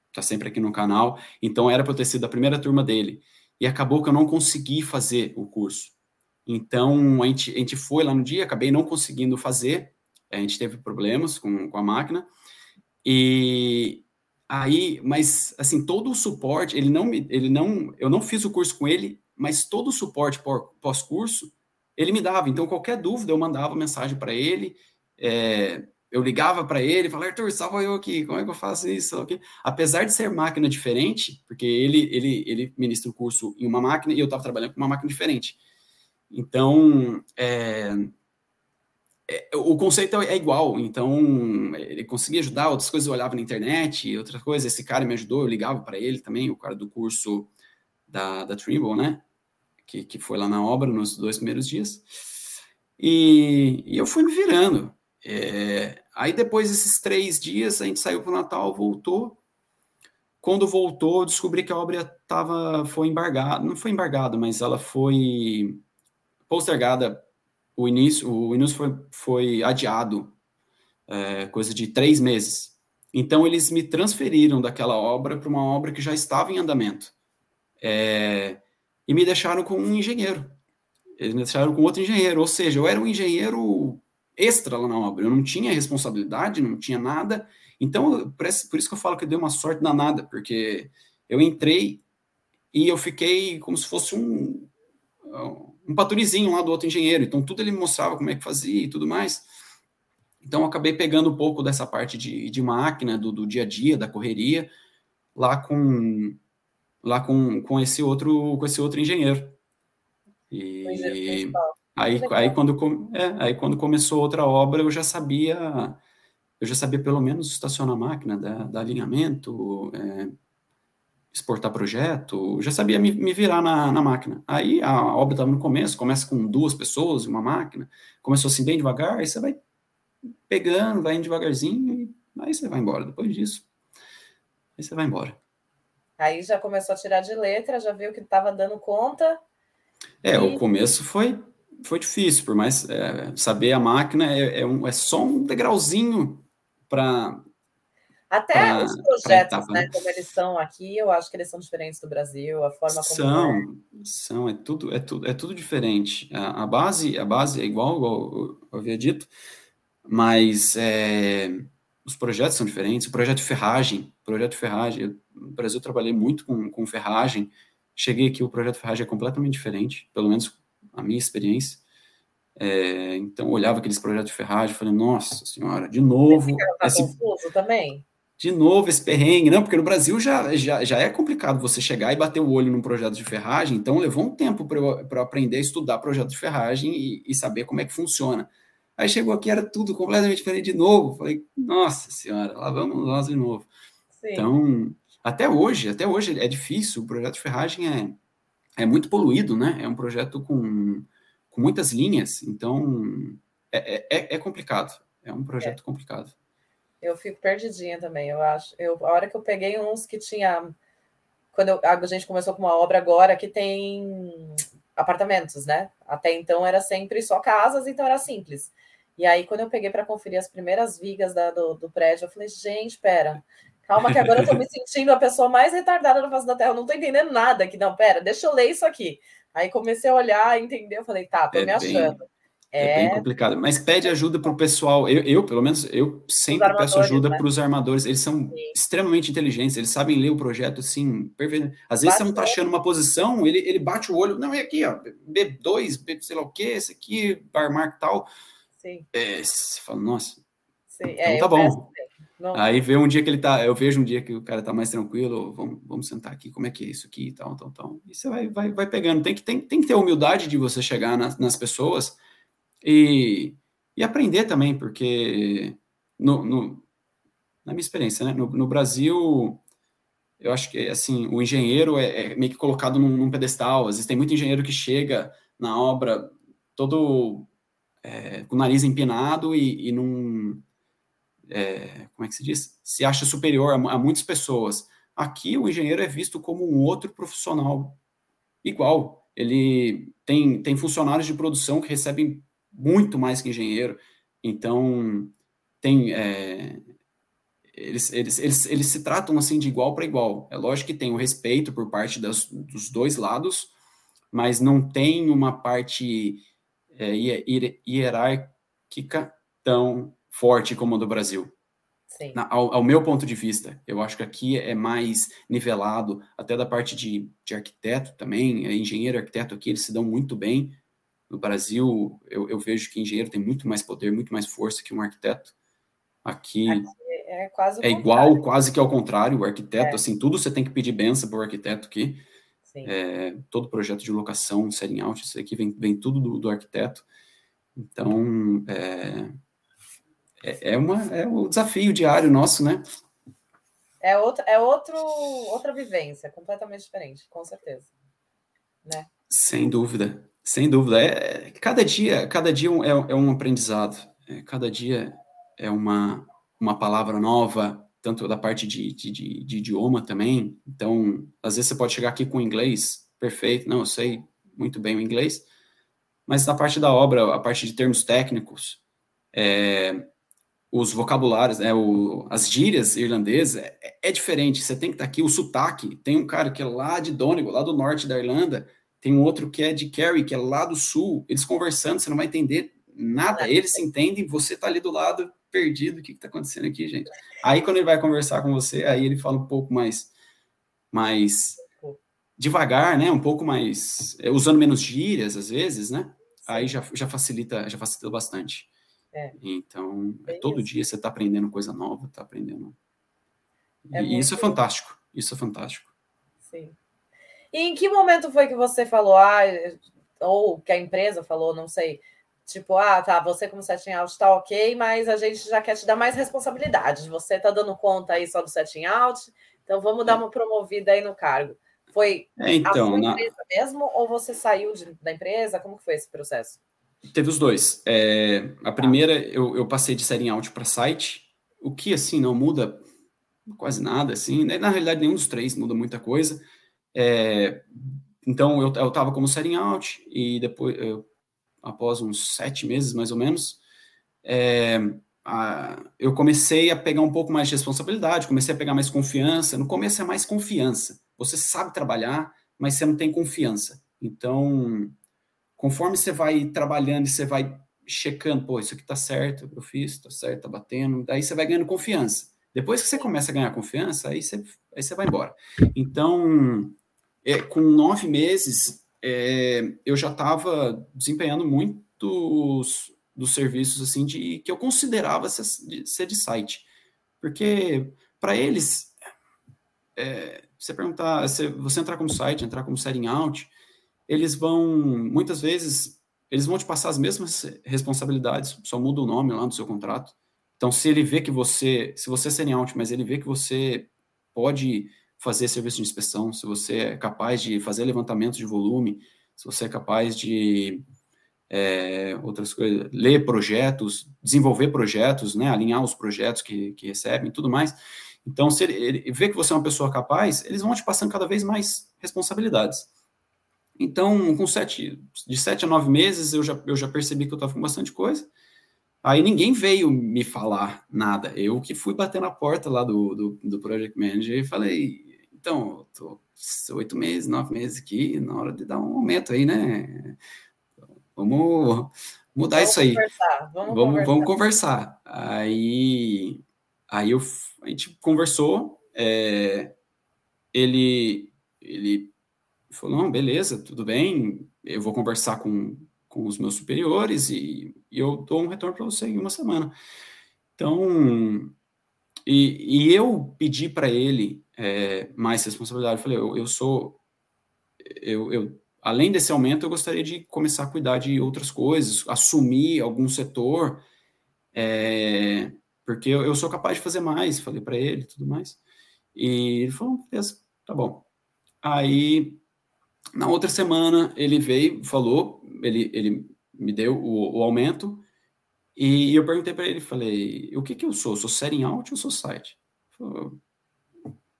está sempre aqui no canal, então era protegido da primeira turma dele. E acabou que eu não consegui fazer o curso. Então, a gente, a gente foi lá no dia, acabei não conseguindo fazer, a gente teve problemas com, com a máquina, e aí, mas, assim, todo o suporte, ele não, ele não, eu não fiz o curso com ele, mas todo o suporte pós-curso, ele me dava, então qualquer dúvida eu mandava mensagem para ele, é, eu ligava para ele falava, Arthur, salva eu aqui, como é que eu faço isso? Apesar de ser máquina diferente, porque ele, ele, ele ministra o curso em uma máquina e eu estava trabalhando com uma máquina diferente. Então, é, é, o conceito é igual, então ele conseguia ajudar, outras coisas eu olhava na internet, outras coisas, esse cara me ajudou, eu ligava para ele também, o cara do curso da, da Trimble, né, que, que foi lá na obra nos dois primeiros dias, e, e eu fui me virando, é, aí depois desses três dias, a gente saiu para o Natal, voltou. Quando voltou, descobri que a obra tava, foi embargada, não foi embargada, mas ela foi postergada. O início, o início foi, foi adiado é, coisa de três meses. Então, eles me transferiram daquela obra para uma obra que já estava em andamento. É, e me deixaram com um engenheiro. Eles me deixaram com outro engenheiro. Ou seja, eu era um engenheiro extra lá na obra. Eu não tinha responsabilidade, não tinha nada. Então, por isso que eu falo que deu uma sorte danada, porque eu entrei e eu fiquei como se fosse um, um paturizinho lá do outro engenheiro. Então, tudo ele me mostrava como é que fazia e tudo mais. Então, eu acabei pegando um pouco dessa parte de, de máquina, do, do dia a dia, da correria, lá com lá com, com esse outro com esse outro engenheiro. E aí, aí, quando, é, aí quando começou outra obra, eu já sabia eu já sabia pelo menos estacionar a máquina, dar, dar alinhamento, é, exportar projeto, já sabia me, me virar na, na, máquina. Aí a obra estava no começo, começa com duas pessoas e uma máquina, começou assim bem devagar, aí você vai pegando, vai indo devagarzinho, e aí você vai embora. Depois disso, aí você vai embora. Aí já começou a tirar de letra, já viu que estava dando conta. É, e... o começo foi, foi difícil, por mais é, saber a máquina é, é, um, é só um degrauzinho para. Até pra, os projetos, né, como eles são aqui, eu acho que eles são diferentes do Brasil, a forma como. São, é. são, é tudo, é tudo, é tudo diferente. A, a base, a base é igual, igual eu havia dito, mas é, os projetos são diferentes. O projeto de ferragem, projeto ferragem, eu, no Brasil eu trabalhei muito com, com ferragem. Cheguei aqui, o projeto ferragem é completamente diferente, pelo menos a minha experiência. É, então, olhava aqueles projetos de ferragem e falei, nossa senhora, de novo. Tá esse, confuso também? De novo esse perrengue. Não, porque no Brasil já, já, já é complicado você chegar e bater o olho num projeto de ferragem, então levou um tempo para aprender a estudar projeto de ferragem e, e saber como é que funciona. Aí chegou aqui, era tudo completamente diferente de novo. Falei, nossa senhora, lá vamos nós de novo. Sim. Então, até hoje, até hoje é difícil. O projeto de ferragem é, é muito poluído, né? É um projeto com, com muitas linhas, então é, é, é, é complicado. É um projeto é. complicado. Eu fico perdidinha também, eu acho. Eu, a hora que eu peguei uns que tinha. Quando eu, a gente começou com uma obra agora que tem apartamentos, né? Até então era sempre só casas, então era simples. E aí, quando eu peguei para conferir as primeiras vigas da, do, do, prédio, eu falei, gente, pera, calma, que agora eu estou me sentindo a pessoa mais retardada da face da Terra, eu não estou entendendo nada aqui, não, pera, deixa eu ler isso aqui. Aí comecei a olhar, entender, eu falei, tá, tô é me achando. Bem, é... é... bem complicado, mas pede ajuda para o pessoal. Eu, eu, pelo menos, eu sempre peço ajuda né? para os armadores. Eles são Sim. extremamente inteligentes, eles sabem ler o projeto assim, perfeito. Às vezes Bate você não está achando uma posição, ele, ele bate o olho, não, é aqui, ó, B2, B, sei lá o que, esse aqui, bar mark tal. Sim. É, você fala, nossa. Sim. Então é, tá bom. Aí vê um dia que ele tá, eu vejo um dia que o cara tá mais tranquilo, vamos, vamos sentar aqui, como é que é isso aqui e tal, tal, tal. E você vai, vai, vai pegando. Tem que, tem, tem que ter humildade de você chegar nas, nas pessoas e, e aprender também, porque no, no, na minha experiência, né, no, no Brasil, eu acho que assim, o engenheiro é, é meio que colocado num, num, pedestal. Às vezes tem muito engenheiro que chega na obra todo é, com o nariz empinado e, e num. É, como é que se diz? Se acha superior a, a, muitas pessoas. Aqui o engenheiro é visto como um outro profissional igual. Ele tem, tem funcionários de produção que recebem muito mais que engenheiro. Então, tem. É, eles, eles, eles, eles se tratam assim de igual para igual. É lógico que tem o respeito por parte das, dos dois lados, mas não tem uma parte é, hierárquica tão forte como a do Brasil. Na, ao, ao, meu ponto de vista, eu acho que aqui é mais nivelado, até da parte de, de arquiteto também, é engenheiro e arquiteto aqui, eles se dão muito bem. No Brasil, eu, eu, vejo que engenheiro tem muito mais poder, muito mais força que um arquiteto. Aqui, aqui é, é igual, quase que ao contrário, o arquiteto, é. assim, tudo você tem que pedir benção para o arquiteto aqui. É, todo projeto de locação, setting out, isso aqui vem, vem tudo do, do arquiteto. Então, é, é, é, uma, é o desafio diário nosso, né? É, outro, é outro, outra vivência, completamente diferente, com certeza. Né? Sem dúvida, sem dúvida. É, cada dia, cada dia é, é um aprendizado, é, cada dia é uma, uma palavra nova, tanto da parte de, de, de, de, idioma também. Então, às vezes você pode chegar aqui com inglês, perfeito, não, eu sei muito bem o inglês, mas na parte da obra, a parte de termos técnicos, é, os vocabulários, né, o, as gírias irlandesas é, é, diferente. Você tem que estar aqui, o sotaque. Tem um cara que é lá de Donegal, lá do norte da Irlanda, tem um outro que é de Kerry, que é lá do sul. Eles conversando, você não vai entender nada. Eles se entendem, você tá ali do lado perdido. O que está acontecendo aqui, gente? Aí quando ele vai conversar com você, aí ele fala um pouco mais, mais devagar, né? Um pouco mais é, usando menos gírias às vezes, né? Aí já, já facilita, já facilita bastante. É. Então, é todo dia você está aprendendo coisa nova, está aprendendo. É e isso é fantástico. Isso é fantástico. Sim. E em que momento foi que você falou, ah, ou que a empresa falou, não sei, tipo, ah, tá, você como setting out está ok, mas a gente já quer te dar mais responsabilidades. Você está dando conta aí só do setting out, então vamos dar é. uma promovida aí no cargo. Foi é, então, a sua empresa na... mesmo ou você saiu de, da empresa? Como que foi esse processo? Teve os dois. É, a primeira, eu, eu passei de setting out para site, o que, assim, não muda quase nada, assim. Né? Na realidade, nenhum dos três muda muita coisa. É, então, eu estava como setting out e depois, eu, após uns sete meses, mais ou menos, é, a, eu comecei a pegar um pouco mais de responsabilidade, comecei a pegar mais confiança. No começo é mais confiança. Você sabe trabalhar, mas você não tem confiança. Então, conforme você vai trabalhando e você vai checando, pô, isso aqui tá certo, eu fiz, tá certo, tá batendo, daí você vai ganhando confiança. Depois que você começa a ganhar confiança, aí você, aí você vai embora. Então, é, com nove meses, é, eu já estava desempenhando muitos dos serviços assim de que eu considerava ser, de site, porque para eles, é, você perguntar, você, você entrar como site, entrar como setting out, eles vão, muitas vezes, eles vão te passar as mesmas responsabilidades, só muda o nome lá no seu contrato. Então, se ele vê que você, se você é setting out, mas ele vê que você pode fazer serviço de inspeção, se você é capaz de fazer levantamento de volume, se você é capaz de é, outras coisas, ler projetos, desenvolver projetos, né, alinhar os projetos que, que recebem, tudo mais. Então, se ele, ele vê que você é uma pessoa capaz, eles vão te passando cada vez mais responsabilidades. Então, com sete, de sete a nove meses, eu já, eu já percebi que eu estava com bastante coisa. Aí ninguém veio me falar nada. Eu que fui bater na porta lá do, do, do Project Manager e falei, então, tô oito meses, nove meses aqui, na hora de dar um aumento aí, né? Vamos mudar vamos isso aí. Conversar, vamos, vamos, conversar. vamos conversar. Aí, aí eu, a gente conversou, é, ele, ele falou, não, beleza, tudo bem, eu vou conversar com, com os meus superiores e, e eu dou um retorno para você em uma semana. Então, e, e eu pedi para ele é, mais responsabilidade. Eu falei, eu, eu sou, eu, eu, além desse aumento, eu gostaria de começar a cuidar de outras coisas, assumir algum setor, é, porque eu, eu, sou capaz de fazer mais. Falei para ele, tudo mais. E ele falou, beleza, tá bom. Aí na outra semana, ele veio, falou, ele, ele me deu o, o aumento, e eu perguntei para ele, falei, o que que eu sou? Sou setting out ou sou site?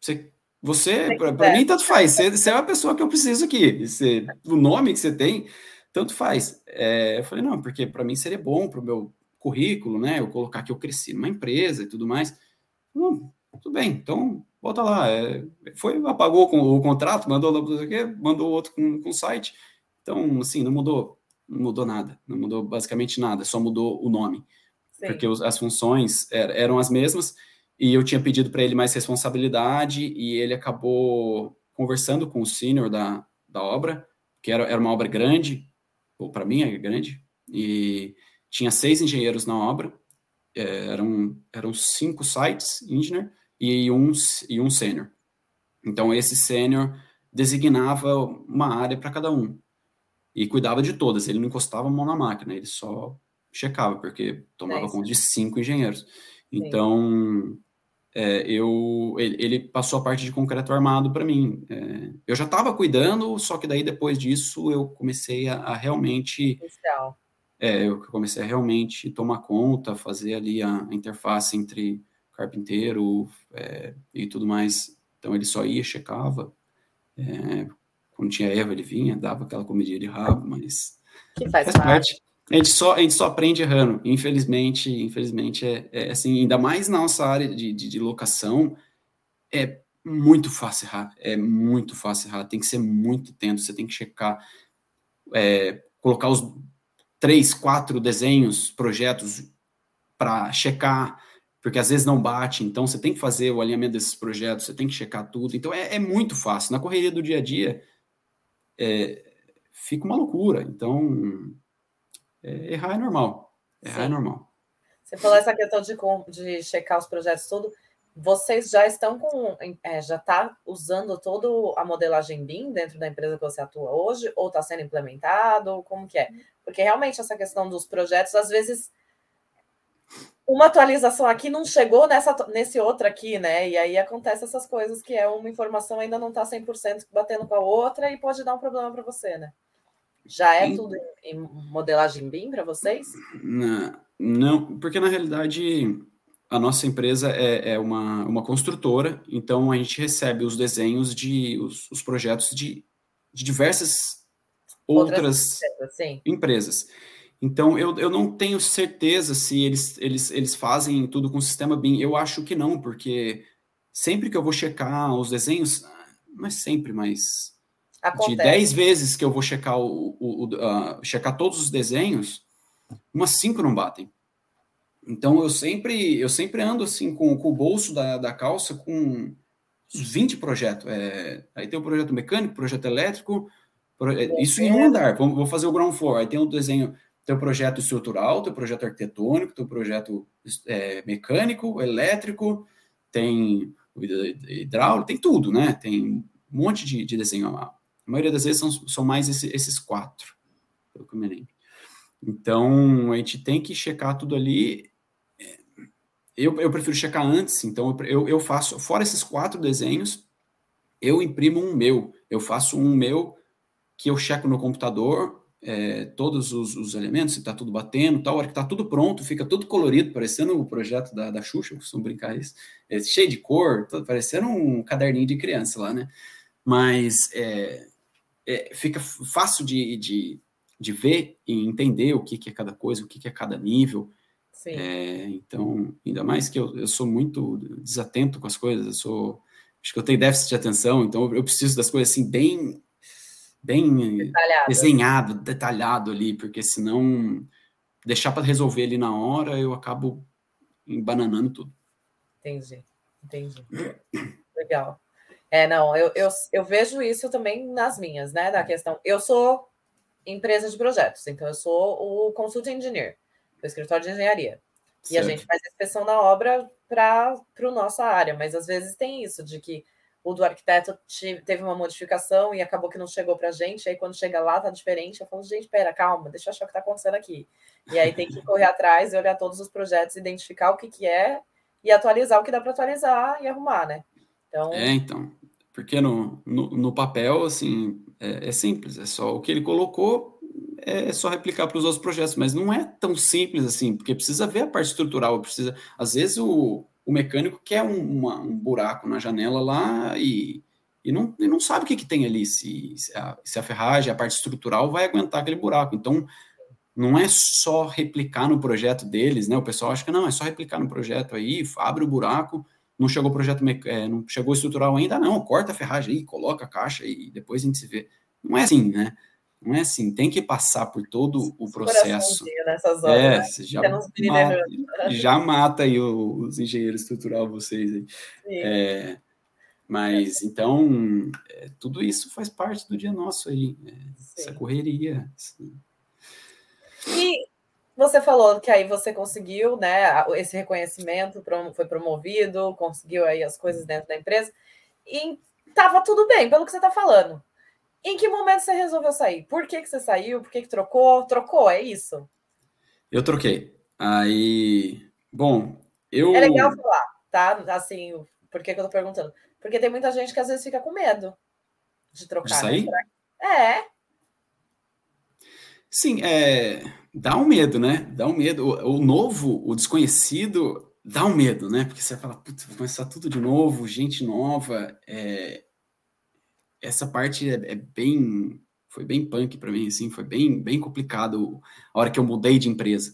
Você, você para mim, tanto faz. Você, você, é uma pessoa que eu preciso aqui. Você, o nome que você tem, tanto faz. É, eu falei, não, porque para mim seria bom para o meu currículo, né? Eu colocar que eu cresci numa empresa e tudo mais. Não, tudo bem, então volta lá. É, foi, apagou o contrato, mandou lá mandou outro com, com o site. Então, assim, não mudou, não mudou nada, não mudou basicamente nada, só mudou o nome. Sim. Porque os, as funções er, eram as mesmas e eu tinha pedido para ele mais responsabilidade e ele acabou conversando com o senior da, da obra, que era, era uma obra grande, ou para mim é grande, e tinha seis engenheiros na obra, é, eram, eram cinco sites engineer, e um, e um sênior. Então, esse sênior designava uma área para cada um e cuidava de todas. Ele não encostava a mão na máquina, ele só checava, porque tomava é conta de cinco engenheiros. Então, é, eu, ele, ele, passou a parte de concreto armado para mim. É, eu já estava cuidando, só que daí depois disso eu comecei a, a realmente. É, eu comecei a realmente tomar conta, fazer ali a, a interface entre carpinteiro é, e tudo mais. Então ele só ia, checava. É, quando tinha erva, ele vinha, dava aquela comidinha de rabo, mas. Que faz, faz parte. A gente só, a gente só aprende errando, infelizmente, infelizmente, é, é assim, ainda mais na nossa área de, de, de, locação, é muito fácil errar, é muito fácil errar, tem que ser muito atento, você tem que checar, é, colocar os três, quatro desenhos, projetos para checar, porque às vezes não bate, então você tem que fazer o alinhamento desses projetos, você tem que checar tudo, então é, é muito fácil, na correria do dia a dia, é, fica uma loucura, então é, errar é normal. Errar é Sim. é normal. Você falou essa questão de, de checar os projetos tudo. Vocês já estão com. É, já está usando toda a modelagem BIM dentro da empresa que você atua hoje? Ou está sendo implementado? Como que é? Porque realmente essa questão dos projetos, às vezes, uma atualização aqui não chegou nessa, nesse outro aqui, né? E aí acontece essas coisas que é uma informação ainda não está 100% batendo com a outra e pode dar um problema para você, né? Já é tudo em modelagem BIM para vocês? Não, não, porque na realidade a nossa empresa é, é, uma, uma construtora, então a gente recebe os desenhos de os, os projetos de, de diversas outras, outras empresas, empresas. Então eu, eu não tenho certeza se eles, eles, eles fazem tudo com o sistema BIM. Eu acho que não, porque sempre que eu vou checar os desenhos, não é sempre, mas Acontece. De 10 vezes que eu vou checar, o, o, o uh, checar todos os desenhos, umas 5 não batem. Então eu sempre eu sempre ando assim com, com o bolso da, da calça com 20 projetos. É, aí tem o projeto mecânico, projeto elétrico, pro, é, isso em um andar. Vou, vou fazer o ground floor. Aí tem o desenho, tem o projeto estrutural, tem o projeto arquitetônico, tem o projeto é, mecânico, elétrico, tem hidráulico, tem tudo, né? Tem um monte de, de desenho. A maioria das vezes são, são mais esse, esses quatro, pelo que eu me lembro. Então, a gente tem que checar tudo ali. Eu, eu prefiro checar antes, então eu, eu faço, fora esses quatro desenhos, eu imprimo um meu. Eu faço um meu que eu checo no computador, é, todos os, os, elementos, se está tudo batendo, tal, a hora que está tudo pronto, fica tudo colorido, parecendo o projeto da, da Xuxa, eu costumo brincar isso, é, cheio de cor, todo, parecendo um caderninho de criança lá, né? Mas é, é, fica fácil de, de, de, ver e entender o que, que é cada coisa, o que, que é cada nível. É, então, ainda mais que eu, eu sou muito desatento com as coisas, eu sou. Acho que eu tenho déficit de atenção, então eu preciso das coisas assim, bem. Bem detalhado. desenhado, detalhado ali, porque senão deixar para resolver ali na hora, eu acabo embananando tudo. Entendi, entendi. Legal. É, não, eu, eu, eu vejo isso também nas minhas, né? Da questão. Eu sou empresa de projetos, então eu sou o consulting engineer, do escritório de engenharia. Certo. E a gente faz inspeção na obra para a nossa área, mas às vezes tem isso, de que o do arquiteto teve uma modificação e acabou que não chegou para a gente, aí quando chega lá tá diferente, eu falo, gente, pera, calma, deixa eu achar o que está acontecendo aqui. E aí tem que correr atrás e olhar todos os projetos, identificar o que, que é e atualizar o que dá para atualizar e arrumar, né? Então... É, então. Porque no, no, no papel, assim, é, é, simples, é só o que ele colocou, é, é só replicar para os outros projetos, mas não é tão simples assim, porque precisa ver a parte estrutural, precisa, às vezes o, o mecânico quer um, uma, um buraco na janela lá e, e, não, e não sabe o que, que tem ali, se, se, a, se a ferragem, a parte estrutural vai aguentar aquele buraco, então não é só replicar no projeto deles, né? O pessoal acha que não, é só replicar no projeto aí, abre o buraco, não chegou o projeto, é, não chegou estrutural ainda, não, corta a ferragem aí, coloca a caixa e depois a gente se vê. Não é assim, né? Não é assim, tem que passar por todo o processo. Nessas horas, é, né? já, mata, já mata aí os engenheiros estrutural vocês aí. É, mas então, é, tudo isso faz parte do dia nosso aí, é, essa correria. Assim. E você falou que aí você conseguiu, né, esse reconhecimento, foi promovido, conseguiu aí as coisas dentro da empresa e estava tudo bem, pelo que você está falando. Em que momento você resolveu sair? Por que, que você saiu? Por que, que trocou? Trocou, é isso? Eu troquei. Aí, bom, eu. É legal falar, tá? Assim, por que, que eu tô perguntando? Porque tem muita gente que às vezes fica com medo de trocar. De sair? Né? É. Sim, é dá um medo, né? Dá um medo. O, o, novo, o desconhecido, dá um medo, né? Porque você fala, putz, vou começar tudo de novo, gente nova. É... Essa parte é, é, bem foi bem punk para mim, assim, foi bem, bem complicado a hora que eu mudei de empresa.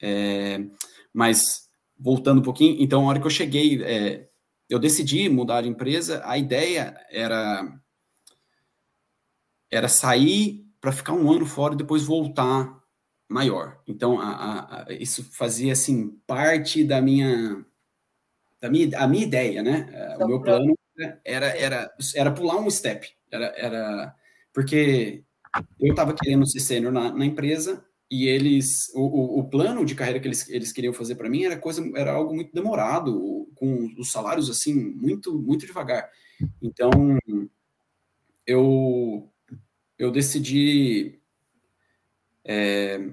É, mas voltando um pouquinho, então a hora que eu cheguei, é, eu decidi mudar de empresa, a ideia era era sair para ficar um ano fora e depois voltar maior. Então a, a, a, isso fazia assim parte da minha da minha a minha ideia, né? Então, o meu plano era era era pular um step, era era porque eu estava querendo ser sênior na, na empresa e eles o, o, o, plano de carreira que eles, eles queriam fazer para mim era coisa era algo muito demorado com os salários assim muito muito devagar. Então eu eu decidi é,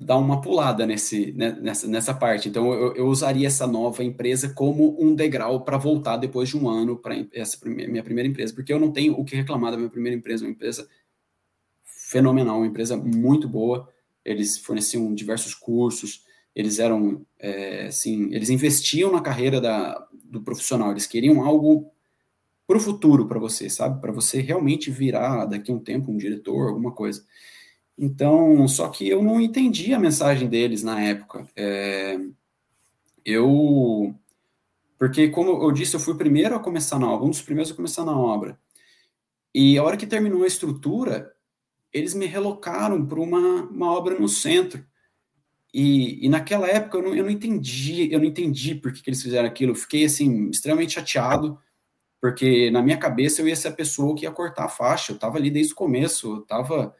dar uma pulada nesse né, nessa, nessa parte então eu, eu usaria essa nova empresa como um degrau para voltar depois de um ano para essa minha primeira empresa porque eu não tenho o que reclamar da minha primeira empresa uma empresa fenomenal, uma empresa muito boa. Eles forneciam diversos cursos, eles eram, é, assim, eles investiam na carreira da, do profissional, eles queriam algo para o futuro para você, sabe? Para você realmente virar daqui a um tempo um diretor, alguma coisa. Então, só que eu não entendi a mensagem deles na época. É, eu, porque como eu disse, eu fui o primeiro a começar na obra, um dos primeiros a começar na obra. E a hora que terminou a estrutura, eles me relocaram para uma, uma obra no centro. E, e naquela época eu não, eu não, entendi, eu não entendi por que, que eles fizeram aquilo. Eu fiquei assim extremamente chateado, porque na minha cabeça eu ia ser a pessoa que ia cortar a faixa. Eu estava ali desde o começo, eu estava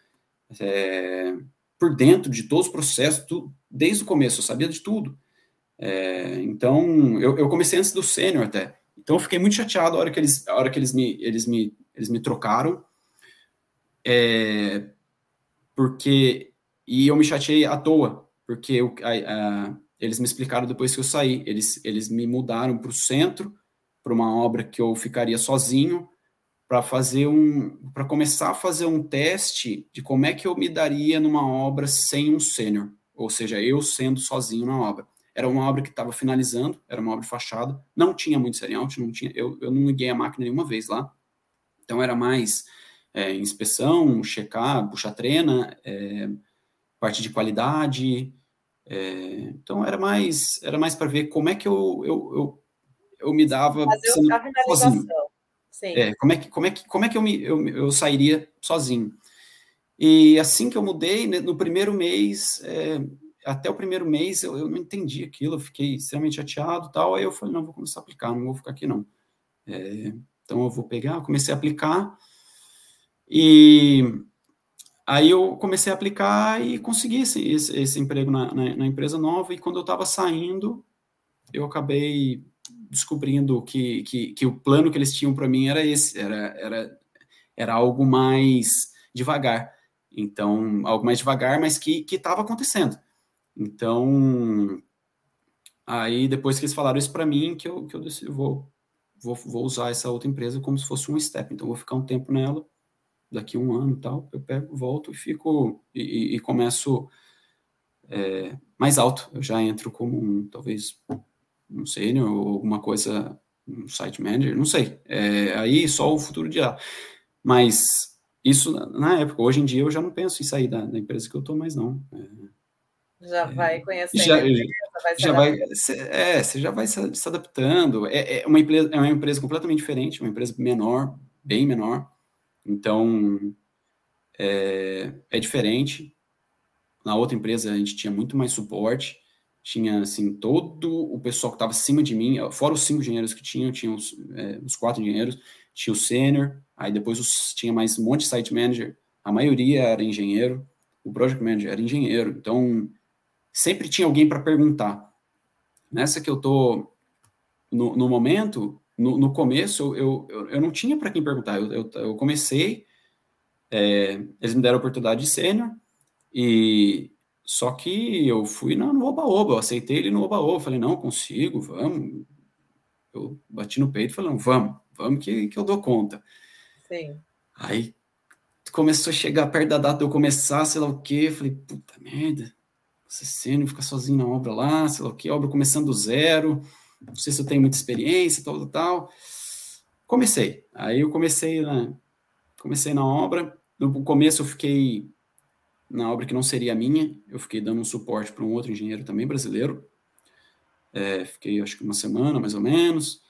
é, por dentro de todos os processos, tudo, desde o começo, eu sabia de tudo. É, então eu, eu, comecei antes do sênior até. Então eu fiquei muito chateado a hora que eles, a hora que eles me, eles me, eles me trocaram é, porque e eu me chateei à toa, porque eu, a, a, eles me explicaram depois que eu saí, eles, eles me mudaram para o centro, para uma obra que eu ficaria sozinho, para fazer um, para começar a fazer um teste de como é que eu me daria numa obra sem um sênior, ou seja, eu sendo sozinho na obra. Era uma obra que estava finalizando, era uma obra de fachada, não tinha muito serial, não tinha, eu, eu não liguei a máquina nenhuma vez lá, então era mais é, inspeção, checar, puxar trena, é, parte de qualidade. É, então era mais era mais para ver como é que eu, eu, eu, eu me dava sozinho. É, como é que como é que como é que eu me eu, eu sairia sozinho? E assim que eu mudei, né, no primeiro mês, é, até o primeiro mês eu, eu, não entendi aquilo, eu fiquei extremamente chateado tal. Aí eu falei, não, vou começar a aplicar, não vou ficar aqui não. É, então eu vou pegar, comecei a aplicar, e aí eu comecei a aplicar e consegui esse, esse, esse emprego na, na, na, empresa nova. E quando eu estava saindo, eu acabei descobrindo que, que, que o plano que eles tinham para mim era esse, era, era, era algo mais devagar. Então, algo mais devagar, mas que estava acontecendo. Então, aí depois que eles falaram isso para mim, que eu, que eu decidi, vou, vou, vou usar essa outra empresa como se fosse um step. Então, vou ficar um tempo nela daqui um ano e tal, eu pego, volto e fico e, e começo é, mais alto. Eu já entro como um, talvez um sênior ou alguma coisa, um site manager, não sei. É, aí só o futuro dirá. Mas isso na época, hoje em dia eu já não penso em sair da, da empresa que eu estou mais não. É, já vai conhecendo. Já, empresa, vai já vai, é, você já vai se, se adaptando. É, é, uma empresa, é uma empresa completamente diferente, uma empresa menor, bem menor. Então, é, é diferente. Na outra empresa, a gente tinha muito mais suporte. Tinha, assim, todo o pessoal que estava acima de mim, fora os cinco engenheiros que tinham, tinha os, é, os quatro engenheiros, tinha o sênior, aí depois os, tinha mais um monte de site manager, a maioria era engenheiro, o project manager era engenheiro, então sempre tinha alguém para perguntar. Nessa que eu tô no, no momento, no, no começo, eu, eu, eu não tinha para quem perguntar. Eu, eu, eu comecei, é, eles me deram a oportunidade de sênior, e só que eu fui no oba-oba, eu aceitei ele no oba-oba. Falei, não, consigo, vamos. Eu bati no peito e falei, vamos, vamos que, que eu dou conta. Sim. Aí começou a chegar perto da data de eu começar, sei lá o quê. Falei, puta merda, você sênior, ficar sozinho na obra lá, sei lá o quê, obra começando do zero não sei se eu tenho muita experiência, tal, tal, tal. Comecei. Aí eu comecei, né? comecei na obra. No começo eu fiquei na obra que não seria minha, eu fiquei dando um suporte para um outro engenheiro também brasileiro. É, fiquei acho que uma semana mais ou menos.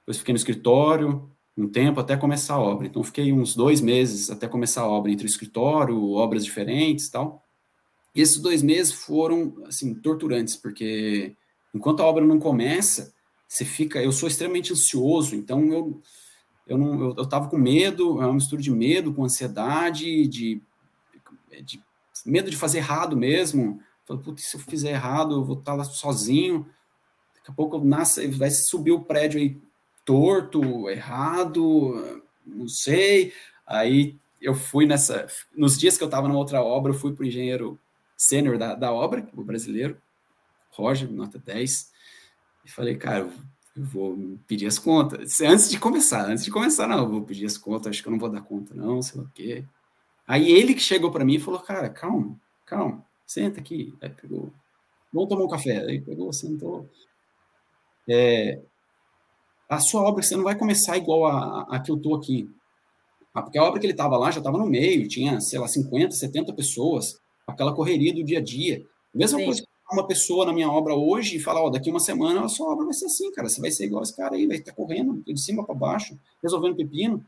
Depois fiquei no escritório um tempo até começar a obra. Então fiquei uns dois meses até começar a obra entre o escritório, obras diferentes, tal. E esses dois meses foram assim torturantes porque enquanto a obra não começa, você fica. Eu sou extremamente ansioso, então eu eu não eu, eu tava com medo, é uma mistura de medo com ansiedade, de, de medo de fazer errado mesmo. Falei, putz, se eu fizer errado, eu vou estar lá sozinho. Daqui a pouco nasce, vai subir o prédio aí torto, errado, não sei. Aí eu fui nessa. Nos dias que eu estava na outra obra, eu fui para o engenheiro sênior da, da obra, o brasileiro, Roger, nota 10, e falei, cara, eu vou pedir as contas. Antes de começar, antes de começar, não, eu vou pedir as contas, acho que eu não vou dar conta, não, sei lá o quê. Aí ele que chegou para mim e falou, cara, calma, calma, senta aqui. Aí pegou, vamos tomar um café. Aí pegou, sentou. É, a sua obra, você não vai começar igual a, a que eu tô aqui. Ah, porque a obra que ele estava lá já estava no meio, tinha, sei lá, 50, 70 pessoas, aquela correria do dia a dia. Mesma Sim. coisa que uma pessoa na minha obra hoje e falar, ó, daqui uma semana a sua obra vai ser assim, cara, você vai ser igual esse cara aí, vai estar correndo de cima para baixo, resolvendo pepino.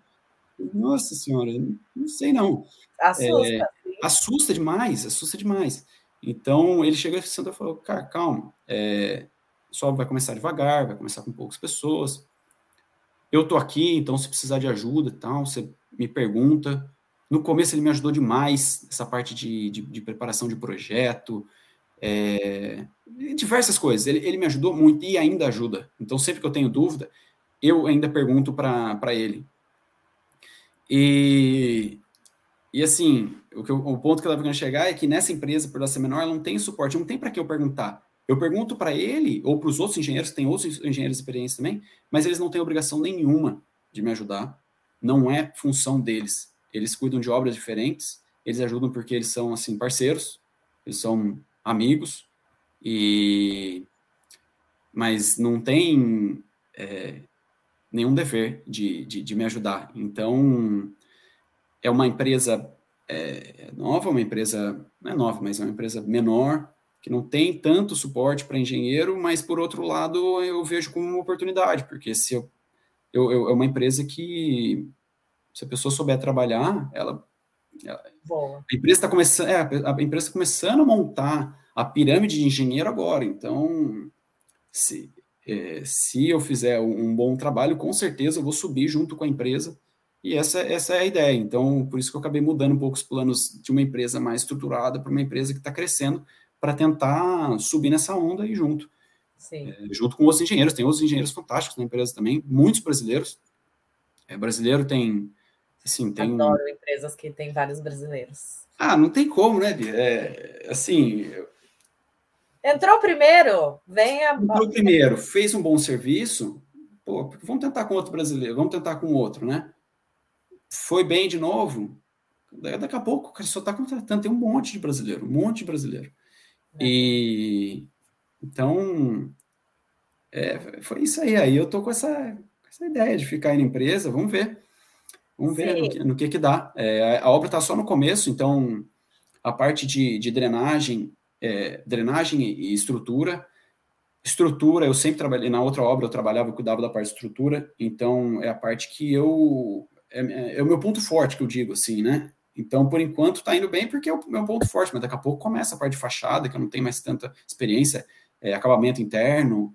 Nossa senhora, não sei não. Assusta. É, assusta demais, assusta demais. Então, ele chegou e sentou e falou, cara, calma, é, obra vai começar devagar, vai começar com poucas pessoas. Eu tô aqui, então se precisar de ajuda e tal, você me pergunta. No começo ele me ajudou demais, essa parte de, de, de preparação de projeto, é, diversas coisas. Ele, ele me ajudou muito e ainda ajuda. Então, sempre que eu tenho dúvida, eu ainda pergunto para ele. E, e assim, o, eu, o ponto que eu estava querendo chegar é que nessa empresa, por ela ser menor, ela não tem suporte, não tem para que eu perguntar. Eu pergunto para ele, ou para os outros engenheiros, tem outros engenheiros experientes também, mas eles não têm obrigação nenhuma de me ajudar. Não é função deles. Eles cuidam de obras diferentes, eles ajudam porque eles são, assim, parceiros, eles são amigos, e mas não tem é, nenhum dever de, de, de, me ajudar. Então, é uma empresa é, nova, uma empresa, não é nova, mas é uma empresa menor, que não tem tanto suporte para engenheiro, mas, por outro lado, eu vejo como uma oportunidade, porque se eu, eu, eu é uma empresa que, se a pessoa souber trabalhar, ela... ela a empresa está começando, é, a empresa tá começando a montar a pirâmide de engenheiro agora. Então, se, é, se eu fizer um bom trabalho, com certeza eu vou subir junto com a empresa. E essa, essa é a ideia. Então, por isso que eu acabei mudando um pouco os planos de uma empresa mais estruturada para uma empresa que está crescendo, para tentar subir nessa onda e junto. É, junto com outros engenheiros. Tem outros engenheiros fantásticos na empresa também, muitos brasileiros. É, brasileiro tem. Assim, tem Adoro empresas que têm vários brasileiros. Ah, não tem como, né, Bia? É, assim, Entrou primeiro, venha. Entrou primeiro, fez um bom serviço, pô, vamos tentar com outro brasileiro, vamos tentar com outro, né? Foi bem de novo, daqui a pouco o cara só está contratando, tem um monte de brasileiro, um monte de brasileiro. É. E então é, foi isso aí. Aí eu tô com essa, essa ideia de ficar aí na empresa, vamos ver. Vamos ver no que, no que, que dá. É, a obra está só no começo, então a parte de, de drenagem é, drenagem e estrutura. Estrutura, eu sempre trabalhei, na outra obra eu trabalhava, eu cuidava da parte de estrutura, então é a parte que eu, é, é, é o meu ponto forte, que eu digo assim, né? Então, por enquanto, tá indo bem porque é o meu ponto forte, mas daqui a pouco começa a parte de fachada, que eu não tenho mais tanta experiência, é, acabamento interno,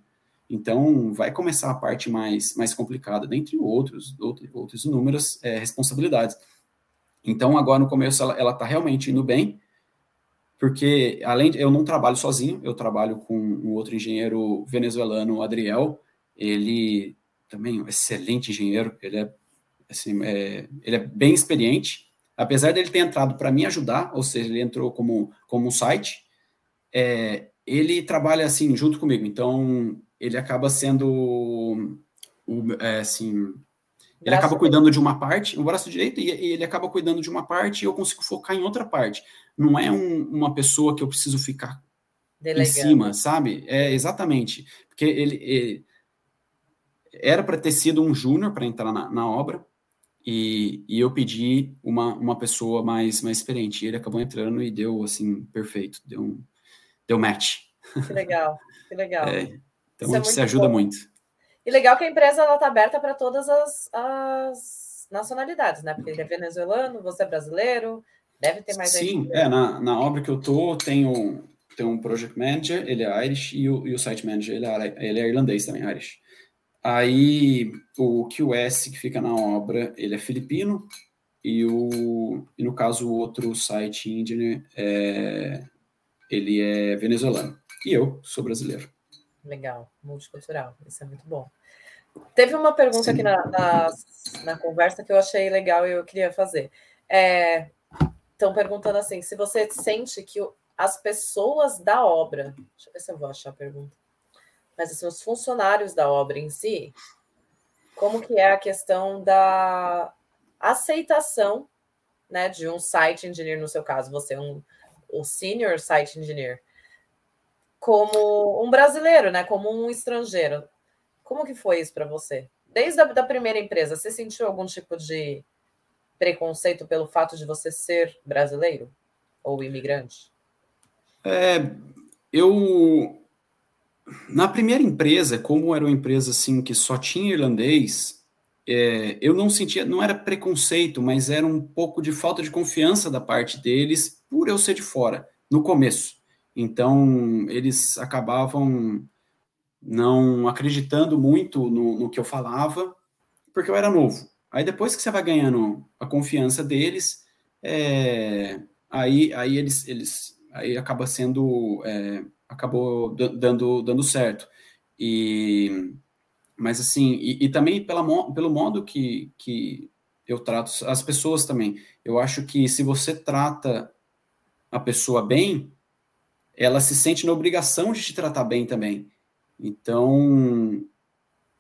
então vai começar a parte mais, mais complicada, dentre outros, outros, outros inúmeras é, responsabilidades. Então, agora no começo ela, ela tá realmente indo bem, porque além eu não trabalho sozinho, eu trabalho com um outro engenheiro venezuelano, Adriel. Ele também é um excelente engenheiro, ele é assim, é, ele é bem experiente. Apesar dele ter entrado para me ajudar, ou seja, ele entrou como como um site, é, ele trabalha assim junto comigo. Então ele acaba sendo o, é, assim ele acaba cuidando de uma parte, o braço direito, e, ele acaba cuidando de uma parte e eu consigo focar em outra parte. Não é um, uma pessoa que eu preciso ficar Delegando. em cima, sabe? É exatamente. Porque ele, ele era para ter sido um júnior para entrar na, na, obra, e, e eu pedi uma, uma pessoa mais, mais experiente. E ele acabou entrando e deu, assim, perfeito, deu, um, deu match. Que legal, que legal. É, então, Isso é se ajuda bom. muito. E legal que a empresa está aberta para todas as, as, nacionalidades, né? Porque ele é venezuelano, você é brasileiro, deve ter mais Sim, é, na, na obra que eu tô, tem um, tem um project manager, ele é Irish, e o, e o site manager, ele é, ele é irlandês também, Irish. Aí o QS que fica na obra, ele é filipino, e, o, e no caso o outro site engineer, é, ele é venezuelano. E eu sou brasileiro. Legal, multicultural, isso é muito bom. Teve uma pergunta Sim. aqui na, na, na, conversa que eu achei legal e eu queria fazer. Estão é, perguntando assim: se você sente que as pessoas da obra, deixa eu ver se eu vou achar a pergunta mas assim, os funcionários da obra em si, como que é a questão da aceitação né, de um site engineer, no seu caso, você é um, um senior site engineer, como um brasileiro, né, como um estrangeiro. Como que foi isso para você? Desde a da primeira empresa, você sentiu algum tipo de preconceito pelo fato de você ser brasileiro ou imigrante? É, eu na primeira empresa, como era uma empresa assim que só tinha irlandês, é, eu não sentia, não era preconceito, mas era um pouco de falta de confiança da parte deles por eu ser de fora, no começo. Então, eles acabavam não acreditando muito no, no que eu falava, porque eu era novo. Aí depois que você vai ganhando a confiança deles, é, aí, aí eles, eles aí acaba sendo é, acabou dando, dando certo. E, mas assim, e, e também pela, pelo modo que, que eu trato as pessoas também. Eu acho que se você trata a pessoa bem, ela se sente na obrigação de te tratar bem também. Então,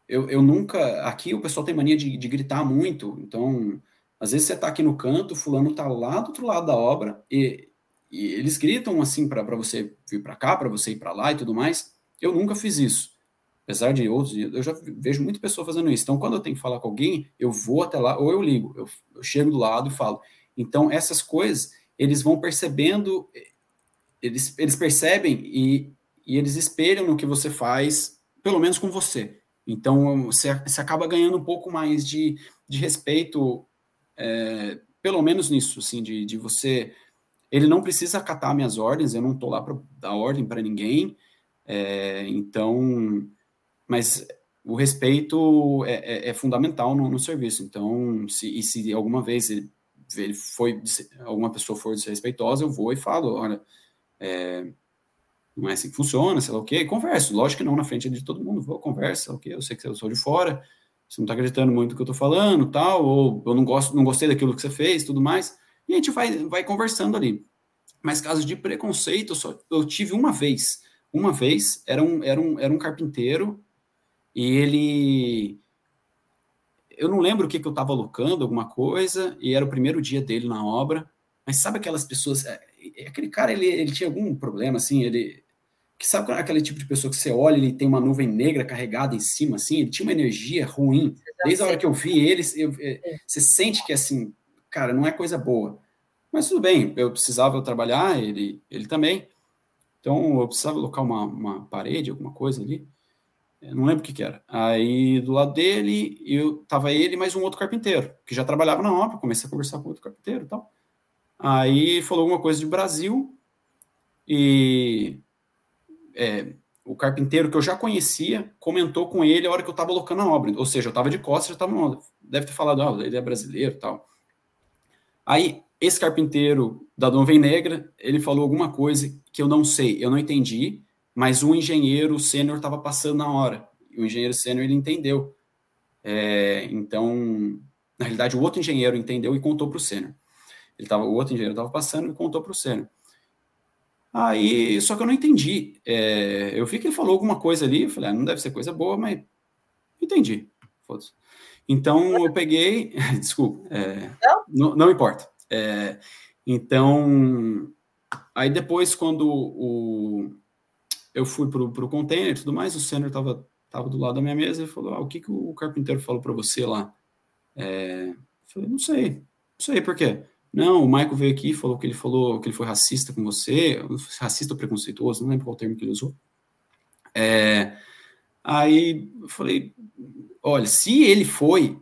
eu, eu nunca. Aqui o pessoal tem mania de, de gritar muito. Então, às vezes você está aqui no canto, fulano está lá do outro lado da obra, e e eles gritam assim para você vir para cá, para você ir para lá e tudo mais. Eu nunca fiz isso. Apesar de outros, eu já vejo muita pessoa fazendo isso. Então, quando eu tenho que falar com alguém, eu vou até lá, ou eu ligo, eu, eu chego do lado e falo. Então, essas coisas, eles vão percebendo, eles, eles percebem e, e eles espelham no que você faz, pelo menos com você. Então, você, você acaba ganhando um pouco mais de, de respeito, é, pelo menos nisso, assim, de, de você ele não precisa acatar minhas ordens, eu não estou lá para dar ordem para ninguém. É, então, mas o respeito é, é, é fundamental no, no, serviço. Então, se, e se alguma vez ele, ele, foi, alguma pessoa for desrespeitosa, eu vou e falo, olha, é, não é assim que funciona, sei lá o quê, e converso. Lógico que não na frente de todo mundo, vou, conversa, o quê, eu sei que eu sou de fora, você não está acreditando muito no que eu estou falando, tal, ou eu não gosto, não gostei daquilo que você fez, tudo mais. E a gente vai, vai conversando ali. Mas casos de preconceito eu, só, eu tive uma vez. Uma vez, era um, era um, era um carpinteiro e ele. Eu não lembro o que, que eu estava alocando, alguma coisa, e era o primeiro dia dele na obra. Mas sabe aquelas pessoas. É, é, aquele cara, ele, ele tinha algum problema, assim, ele. Que sabe aquele tipo de pessoa que você olha, ele tem uma nuvem negra carregada em cima, assim, ele tinha uma energia ruim. Desde a hora que eu vi ele, eu, eu, é. você sente que, assim, cara, não é coisa boa. Mas tudo bem, eu precisava trabalhar, ele, ele também. Então eu precisava colocar uma, uma parede, alguma coisa ali. Eu não lembro o que, que, era. Aí do lado dele, eu tava ele mais um outro carpinteiro, que já trabalhava na obra, comecei a conversar com outro carpinteiro e tal. Aí falou alguma coisa de Brasil e é, o carpinteiro que eu já conhecia comentou com ele a hora que eu estava colocando a obra. Ou seja, eu estava de costas, já estava deve ter falado, ah, ele é brasileiro tal. Aí, esse carpinteiro da Nuvem Negra, ele falou alguma coisa que eu não sei, eu não entendi, mas o engenheiro sênior estava passando na hora. E o engenheiro sênior, ele entendeu. É, então, na realidade, o outro engenheiro entendeu e contou para o sênior. Ele tava, o outro engenheiro estava passando e contou para o sênior. Aí, só que eu não entendi. É, eu vi que ele falou alguma coisa ali, eu falei, ah, não deve ser coisa boa, mas entendi. Foda-se. Então eu peguei, desculpa, é, não? não? importa. É, então, aí depois, quando o, eu fui para o container e tudo mais, o sênior estava tava do lado da minha mesa e falou: ah, O que, que o carpinteiro falou para você lá? É, falei, não sei, não sei por quê. Não, o Michael veio aqui e falou que ele falou que ele foi racista com você, racista ou preconceituoso, não lembro qual termo que ele usou. É, aí eu falei, olha, se ele foi,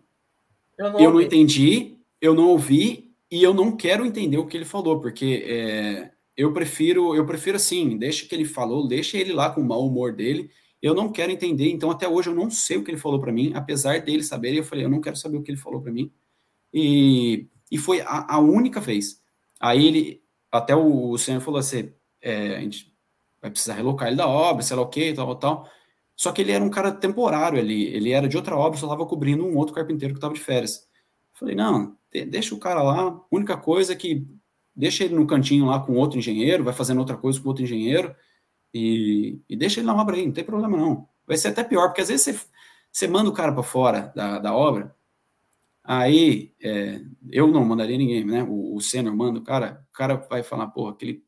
eu não, eu não entendi, eu não ouvi e eu não quero entender o que ele falou, porque é, eu prefiro, eu prefiro assim, deixa que ele falou, deixa ele lá com o mau humor dele. Eu não quero entender, então até hoje eu não sei o que ele falou para mim, apesar dele saber, eu falei, eu não quero saber o que ele falou para mim. E, e foi a, a, única vez. Aí ele, até o, o senhor falou assim, é, a gente vai precisar relocar ele da obra, sei lá o que, tal, tal. Só que ele era um cara temporário ali, ele era de outra obra, só estava cobrindo um outro carpinteiro que estava de férias. falei, não, deixa o cara lá, única coisa é que deixa ele no cantinho lá com outro engenheiro, vai fazendo outra coisa com outro engenheiro, e, e deixa ele na obra aí, não tem problema não. Vai ser até pior, porque às vezes você, você manda o cara para fora da, da obra, aí é, eu não mandaria ninguém, né? O, o sênior manda, o cara, o cara vai falar, porra, aquele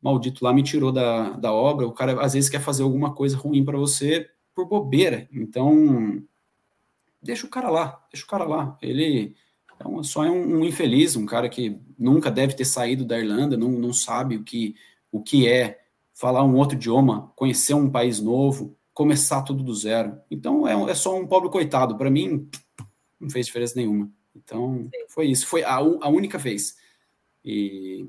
maldito lá me tirou da, da obra, o cara às vezes quer fazer alguma coisa ruim para você por bobeira, então deixa o cara lá, deixa o cara lá, ele então, só é um, um, infeliz, um cara que nunca deve ter saído da Irlanda, não, não sabe o que, o que é falar um outro idioma, conhecer um país novo, começar tudo do zero. Então, é, é só um pobre coitado. Para mim, não fez diferença nenhuma. Então, foi isso. Foi a, a única vez. E,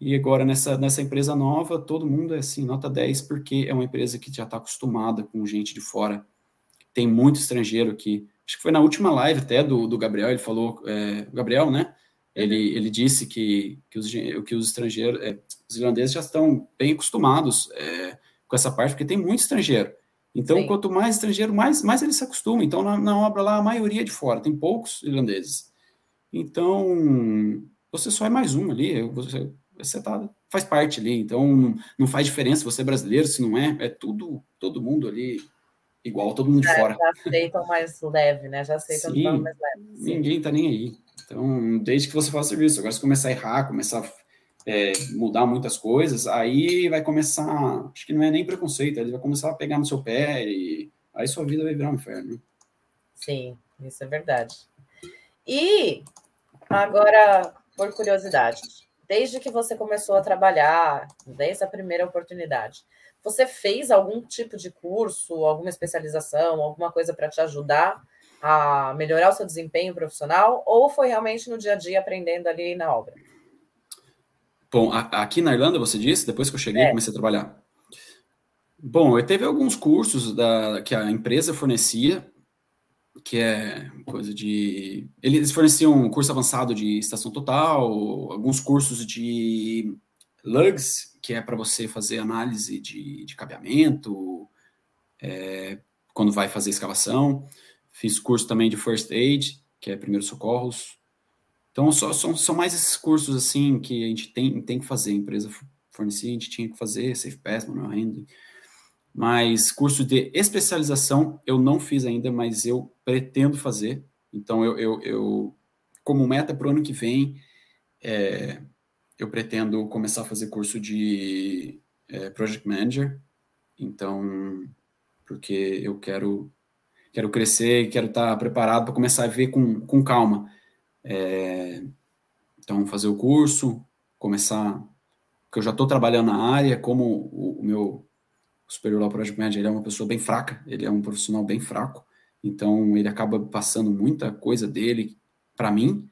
e agora, nessa, nessa empresa nova, todo mundo é assim, nota 10, porque é uma empresa que já está acostumada com gente de fora. Tem muito estrangeiro aqui acho que foi na última live até do, do Gabriel, ele falou, é, Gabriel, né? Ele, uhum. ele disse que, que, os, que os estrangeiros, é, os irlandeses já estão bem acostumados é, com essa parte, porque tem muito estrangeiro. Então, Sim. quanto mais estrangeiro, mais, mais eles se acostumam. Então, na, na, obra lá, a maioria é de fora, tem poucos irlandeses. Então, você só é mais um ali, você, você tá, faz parte ali. Então, não, não faz diferença se você é brasileiro, se não é, é tudo, todo mundo ali igual todo mundo de é, fora. Já aceitam mais leve, né? Já aceitam sim, mais leve. Sim. Ninguém tá nem aí. Então, desde que você faça serviço, agora se começar a errar, começar a é, mudar muitas coisas, aí vai começar, acho que não é nem preconceito, ele vai começar a pegar no seu pé e aí sua vida vai virar um inferno. Sim, isso é verdade. E agora, por curiosidade, desde que você começou a trabalhar, desde a primeira oportunidade, você fez algum tipo de curso, alguma especialização, alguma coisa para te ajudar a melhorar o seu desempenho profissional? Ou foi realmente no dia a dia aprendendo ali na obra? Bom, aqui na Irlanda, você disse, depois que eu cheguei, é. comecei a trabalhar. Bom, eu teve alguns cursos da, que a empresa fornecia, que é coisa de. Eles forneciam um curso avançado de estação total, alguns cursos de lugs, que é para você fazer análise de, de cabeamento, é, quando vai fazer escavação. Fiz curso também de First Aid, que é primeiros socorros. Então, só, são, são mais esses cursos, assim, que a gente tem, tem que fazer. A empresa fornecia, a gente tinha que fazer, Safe Pass, Manual Handling. Mas curso de especialização eu não fiz ainda, mas eu pretendo fazer. Então, eu, eu, eu como meta para o ano que vem, é, eu pretendo começar a fazer curso de é, Project Manager, então, porque eu quero quero crescer quero estar preparado para começar a ver com, com calma. É, então, fazer o curso, começar, porque eu já estou trabalhando na área, como o, o meu superior ao Project Manager ele é uma pessoa bem fraca, ele é um profissional bem fraco, então ele acaba passando muita coisa dele para mim,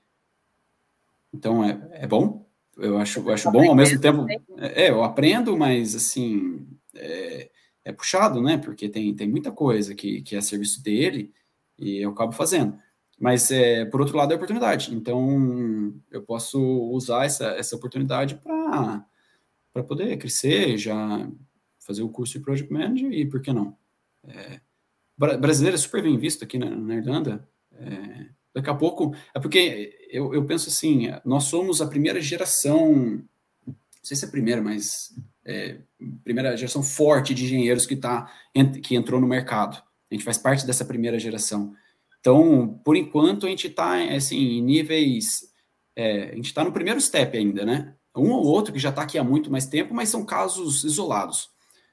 então é, é bom, eu acho, eu acho bom, ao mesmo tempo, é, eu aprendo, mas assim, é, é, puxado, né? Porque tem, tem muita coisa que, que é serviço dele e eu acabo fazendo. Mas, é, por outro lado, é oportunidade. Então, eu posso usar essa, essa oportunidade para poder crescer, já fazer o curso de Project Manager e por que não? É, brasileiro é super bem visto aqui na, na Irlanda. É, Daqui a pouco, é porque eu, eu penso assim, nós somos a primeira geração, não sei se é a primeira, mas é, primeira geração forte de engenheiros que, tá, que entrou no mercado. A gente faz parte dessa primeira geração. Então, por enquanto, a gente está assim, em níveis. É, a gente está no primeiro step ainda, né? Um ou outro que já está aqui há muito mais tempo, mas são casos isolados.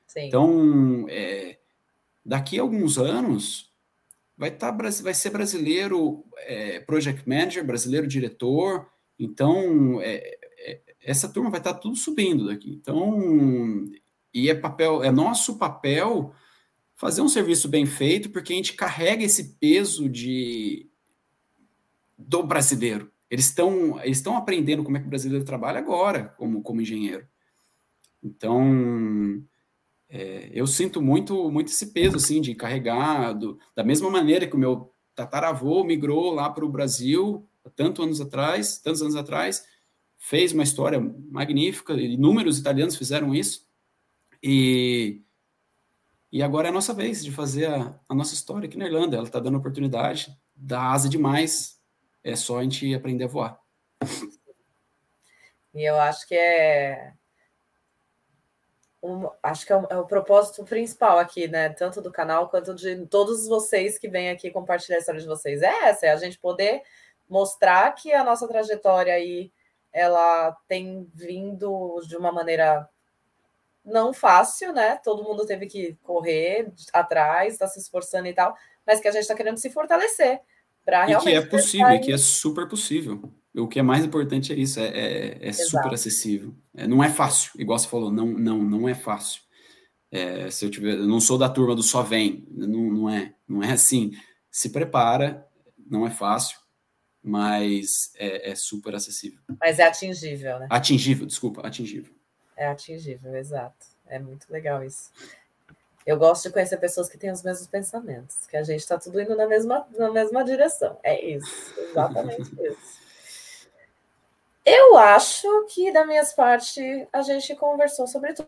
Sim. Então, é, daqui a alguns anos, vai, tá, vai ser brasileiro é, project manager, brasileiro diretor, então é, é, essa turma vai estar tá tudo subindo daqui. Então, e é papel, é nosso papel fazer um serviço bem feito, porque a gente carrega esse peso de do brasileiro. Eles estão eles estão aprendendo como é que o brasileiro trabalha agora como, como engenheiro. Então, é, eu sinto muito muito esse peso assim de carregar do, da mesma maneira que o meu tataravô migrou lá para o Brasil tantos anos atrás, tantos anos atrás, fez uma história magnífica, inúmeros italianos fizeram isso, e, e agora é a nossa vez de fazer a, a nossa história aqui na Irlanda, ela está dando oportunidade, dá asa demais, é só a gente aprender a voar. E eu acho que é um, acho que é o, é o, propósito principal aqui, né? Tanto do canal quanto de todos vocês que vêm aqui compartilhar a história de vocês. É essa, é a gente poder mostrar que a nossa trajetória aí ela tem vindo de uma maneira não fácil, né? Todo mundo teve que correr atrás, está se esforçando e tal, mas que a gente está querendo se fortalecer para realmente. E que é possível, e que é super possível. O que é mais importante é isso, é, é, é super acessível. É, não é fácil, igual você falou, não, não, não é fácil. É, se eu tiver, eu não sou da turma do só vem, não, não é, não é assim. Se prepara, não é fácil, mas é, é super acessível. Mas é atingível, né? Atingível, desculpa, atingível. É atingível, exato. É muito legal isso. Eu gosto de conhecer pessoas que têm os mesmos pensamentos, que a gente está tudo indo na mesma, na mesma direção. É isso, exatamente isso. Eu acho que, da minha parte, a gente conversou sobre tudo.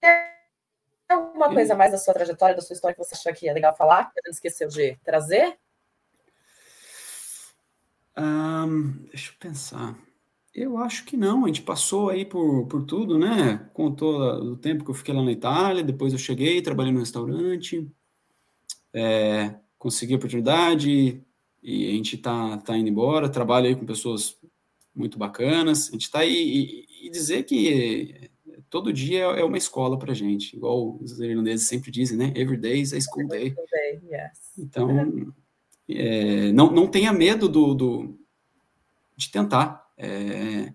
Tem alguma coisa mais da sua trajetória, da sua história que você achou que é legal falar, que a gente esqueceu de trazer? Um, deixa eu pensar. Eu acho que não, a gente passou aí por, por tudo, né? Contou o tempo que eu fiquei lá na Itália, depois eu cheguei, trabalhei no restaurante, é, consegui a oportunidade e a gente tá, tá indo embora, trabalho aí com pessoas muito bacanas, a gente está aí e, e, dizer que todo dia é uma escola para gente, igual os irlandeses sempre dizem, né? Every day is a school day. Então, é, não, não tenha medo do, do de tentar. É,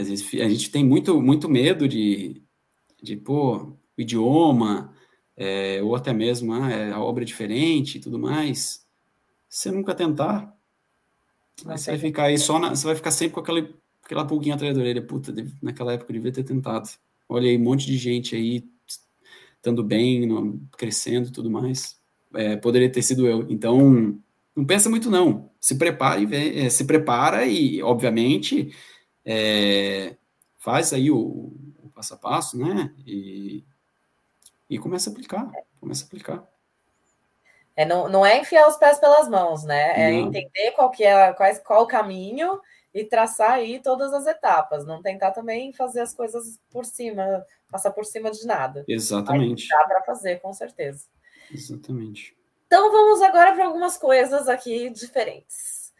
às vezes a gente tem muito, muito medo de, de pô, o idioma, é, ou até mesmo ah, é, a obra é diferente e tudo mais. Você nunca tentar, você vai ficar aí só na, você vai ficar sempre com aquela, aquela pulguinha atrás da orelha. Puta, naquela época eu devia ter tentado. Olha aí, um monte de gente aí estando bem, crescendo e tudo mais. É, poderia ter sido eu. Então, não pensa muito não. Se prepara e vem, é, se prepara e, obviamente, é, faz aí o, o, passo a passo, né? E, e começa a aplicar. Começa a aplicar. É, não, não é enfiar os pés pelas mãos, né? É não. entender qual que é qual, qual o caminho e traçar aí todas as etapas. Não tentar também fazer as coisas por cima, passar por cima de nada. Exatamente. Dá para fazer, com certeza. Exatamente. Então vamos agora para algumas coisas aqui diferentes.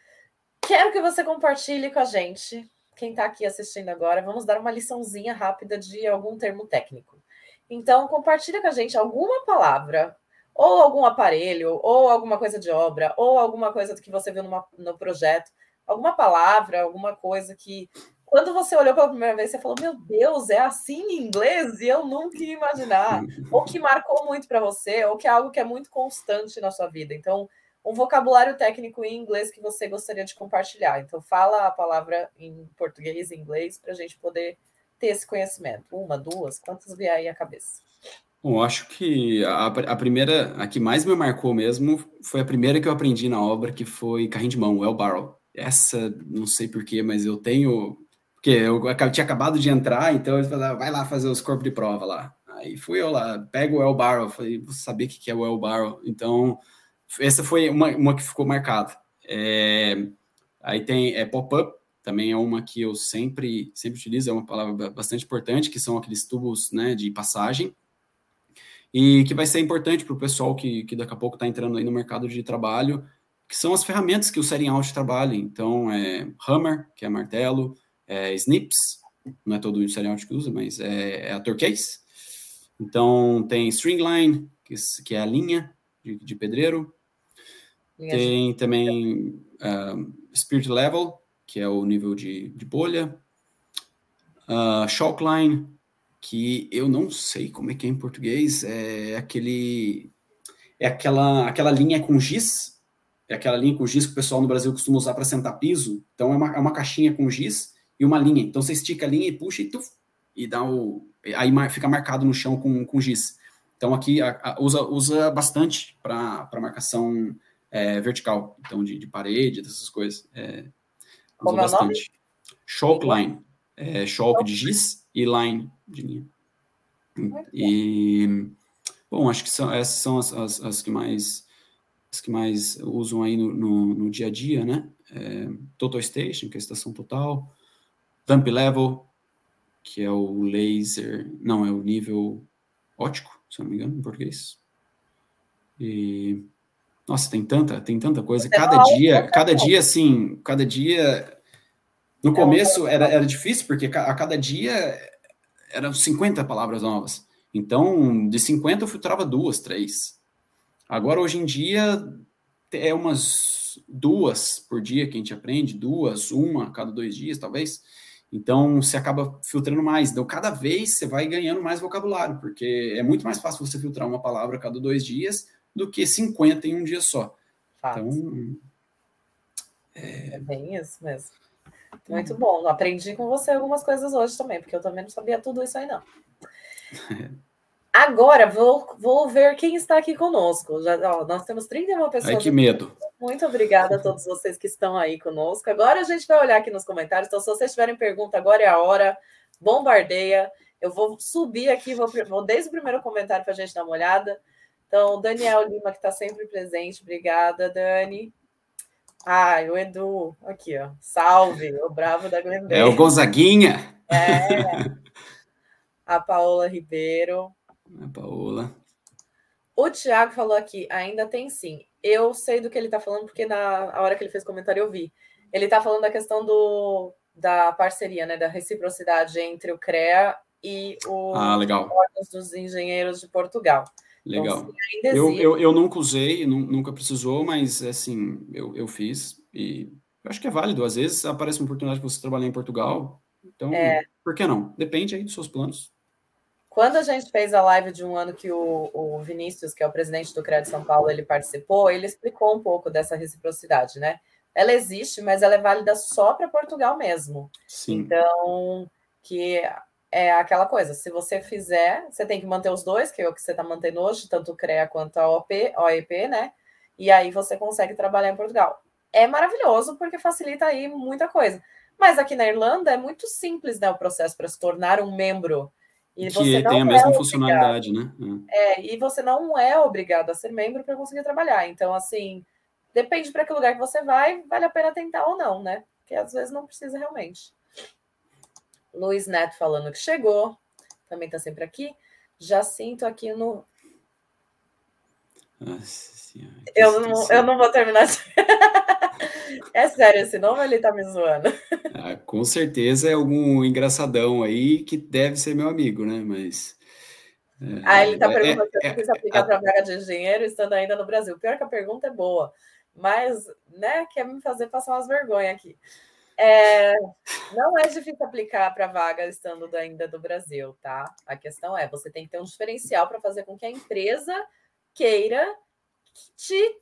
Quero que você compartilhe com a gente, quem está aqui assistindo agora, vamos dar uma liçãozinha rápida de algum termo técnico. Então, compartilha com a gente alguma palavra, ou algum aparelho, ou alguma coisa de obra, ou alguma coisa que você viu numa, no projeto, alguma palavra, alguma coisa que quando você olhou pela primeira vez, você falou: Meu Deus, é assim em inglês? E eu nunca ia imaginar. ou que marcou muito para você, ou que é algo que é muito constante na sua vida. Então, um vocabulário técnico em inglês que você gostaria de compartilhar. Então, fala a palavra em português e inglês para a gente poder ter esse conhecimento. Uma, duas, quantas vier aí a cabeça? Bom, acho que a, a, primeira, a que mais me marcou mesmo, foi a primeira que eu aprendi na obra, que foi carrinho de mão, o El Barrel. Essa, não sei porquê, mas eu tenho porque eu tinha acabado de entrar, então eles falaram, vai lá fazer os corpos de prova lá. Aí fui eu lá, pego o El Barrel, falei, vou saber o que é o El Barrel. Então, essa foi uma, uma que ficou marcada. É, aí tem é, pop-up, também é uma que eu sempre, sempre utilizo, é uma palavra bastante importante, que são aqueles tubos né, de passagem, e que vai ser importante para o pessoal que, que daqui a pouco está entrando aí no mercado de trabalho, que são as ferramentas que o Setting Out trabalha. Então, é Hammer, que é martelo, é, Snips, não é todo o serial que usa, mas é, é a Turquês. Então tem Stringline, que, que é a linha de, de pedreiro. Linha Tem de... também uh, Spirit Level, que é o nível de, de bolha. Uh, Shockline, que eu não sei como é que é em português, é aquele é aquela aquela linha com giz, é aquela linha com giz que o pessoal no Brasil costuma usar para sentar piso. Então é uma, é uma caixinha com giz e uma linha. Então você estica a linha e puxa e tuf, e dá o aí fica marcado no chão com, com giz. Então aqui a, a, usa usa bastante para marcação é, vertical, então de, de parede, dessas coisas. É, Como é bastante. nome? Shockline. É, shock de giz e line de linha. E bom, acho que são, essas são as, as, as, que mais as que mais usam aí no, no, no dia a dia, né? É, total Station, que é a estação total, Dump Level, que é o laser, não, é o nível ótico, se eu não me engano, em português. E nossa, tem tanta, tem tanta coisa. Cada dia, cada dia, assim, cada dia. No é começo era, era difícil, porque a cada dia eram 50 palavras novas. Então, de 50 eu filtrava duas, três. Agora, hoje em dia, é umas duas por dia que a gente aprende, duas, uma a cada dois dias, talvez. Então, você acaba filtrando mais. Então, cada vez você vai ganhando mais vocabulário, porque é muito mais fácil você filtrar uma palavra a cada dois dias do que 50 em um dia só. Fato. Então, é... é bem isso mesmo. Muito bom. Aprendi com você algumas coisas hoje também, porque eu também não sabia tudo isso aí, não. Agora, vou, vou ver quem está aqui conosco. Já, ó, nós temos 31 pessoas. Ai, que medo. Muito obrigada a todos vocês que estão aí conosco. Agora a gente vai olhar aqui nos comentários. Então, se vocês tiverem pergunta, agora é a hora. Bombardeia. Eu vou subir aqui, vou, vou desde o primeiro comentário para a gente dar uma olhada. Então, Daniel Lima, que está sempre presente. Obrigada, Dani. Ai, o Edu, aqui, ó. Salve, o bravo da Glendale. É o Gonzaguinha. É. A Paola Ribeiro. Paola. O Thiago falou aqui, ainda tem sim. Eu sei do que ele está falando, porque na hora que ele fez comentário eu vi. Ele está falando da questão do, da parceria, né? Da reciprocidade entre o CREA e o ah, legal. dos engenheiros de Portugal. Legal. Então, eu, eu, eu nunca usei, nunca precisou, mas assim, eu, eu fiz e eu acho que é válido. Às vezes aparece uma oportunidade de você trabalhar em Portugal, então é. por que não? Depende aí dos seus planos. Quando a gente fez a live de um ano que o, o Vinícius, que é o presidente do CREA de São Paulo, ele participou, ele explicou um pouco dessa reciprocidade, né? Ela existe, mas ela é válida só para Portugal mesmo. Sim. Então, que é aquela coisa, se você fizer, você tem que manter os dois, que é o que você está mantendo hoje, tanto o CREA quanto a OP, OEP, né? E aí você consegue trabalhar em Portugal. É maravilhoso porque facilita aí muita coisa. Mas aqui na Irlanda é muito simples, né, o processo para se tornar um membro. E que tem a mesma é funcionalidade, né? É. é, e você não é obrigado a ser membro para conseguir trabalhar. Então, assim, depende para que lugar que você vai, vale a pena tentar ou não, né? Porque às vezes não precisa realmente. Luiz Neto falando que chegou, também está sempre aqui. Já sinto aqui no. Nossa senhora, eu, não, eu não vou terminar. é sério esse nome ele tá me zoando? Ah, com certeza é algum engraçadão aí que deve ser meu amigo, né? Mas. É, ah, ele tá é, perguntando é, se eu aplicar é, para vaga de engenheiro estando ainda no Brasil. Pior que a pergunta é boa, mas, né, quer me fazer passar umas vergonhas aqui. É, não é difícil aplicar para vaga estando ainda do Brasil, tá? A questão é, você tem que ter um diferencial para fazer com que a empresa queira te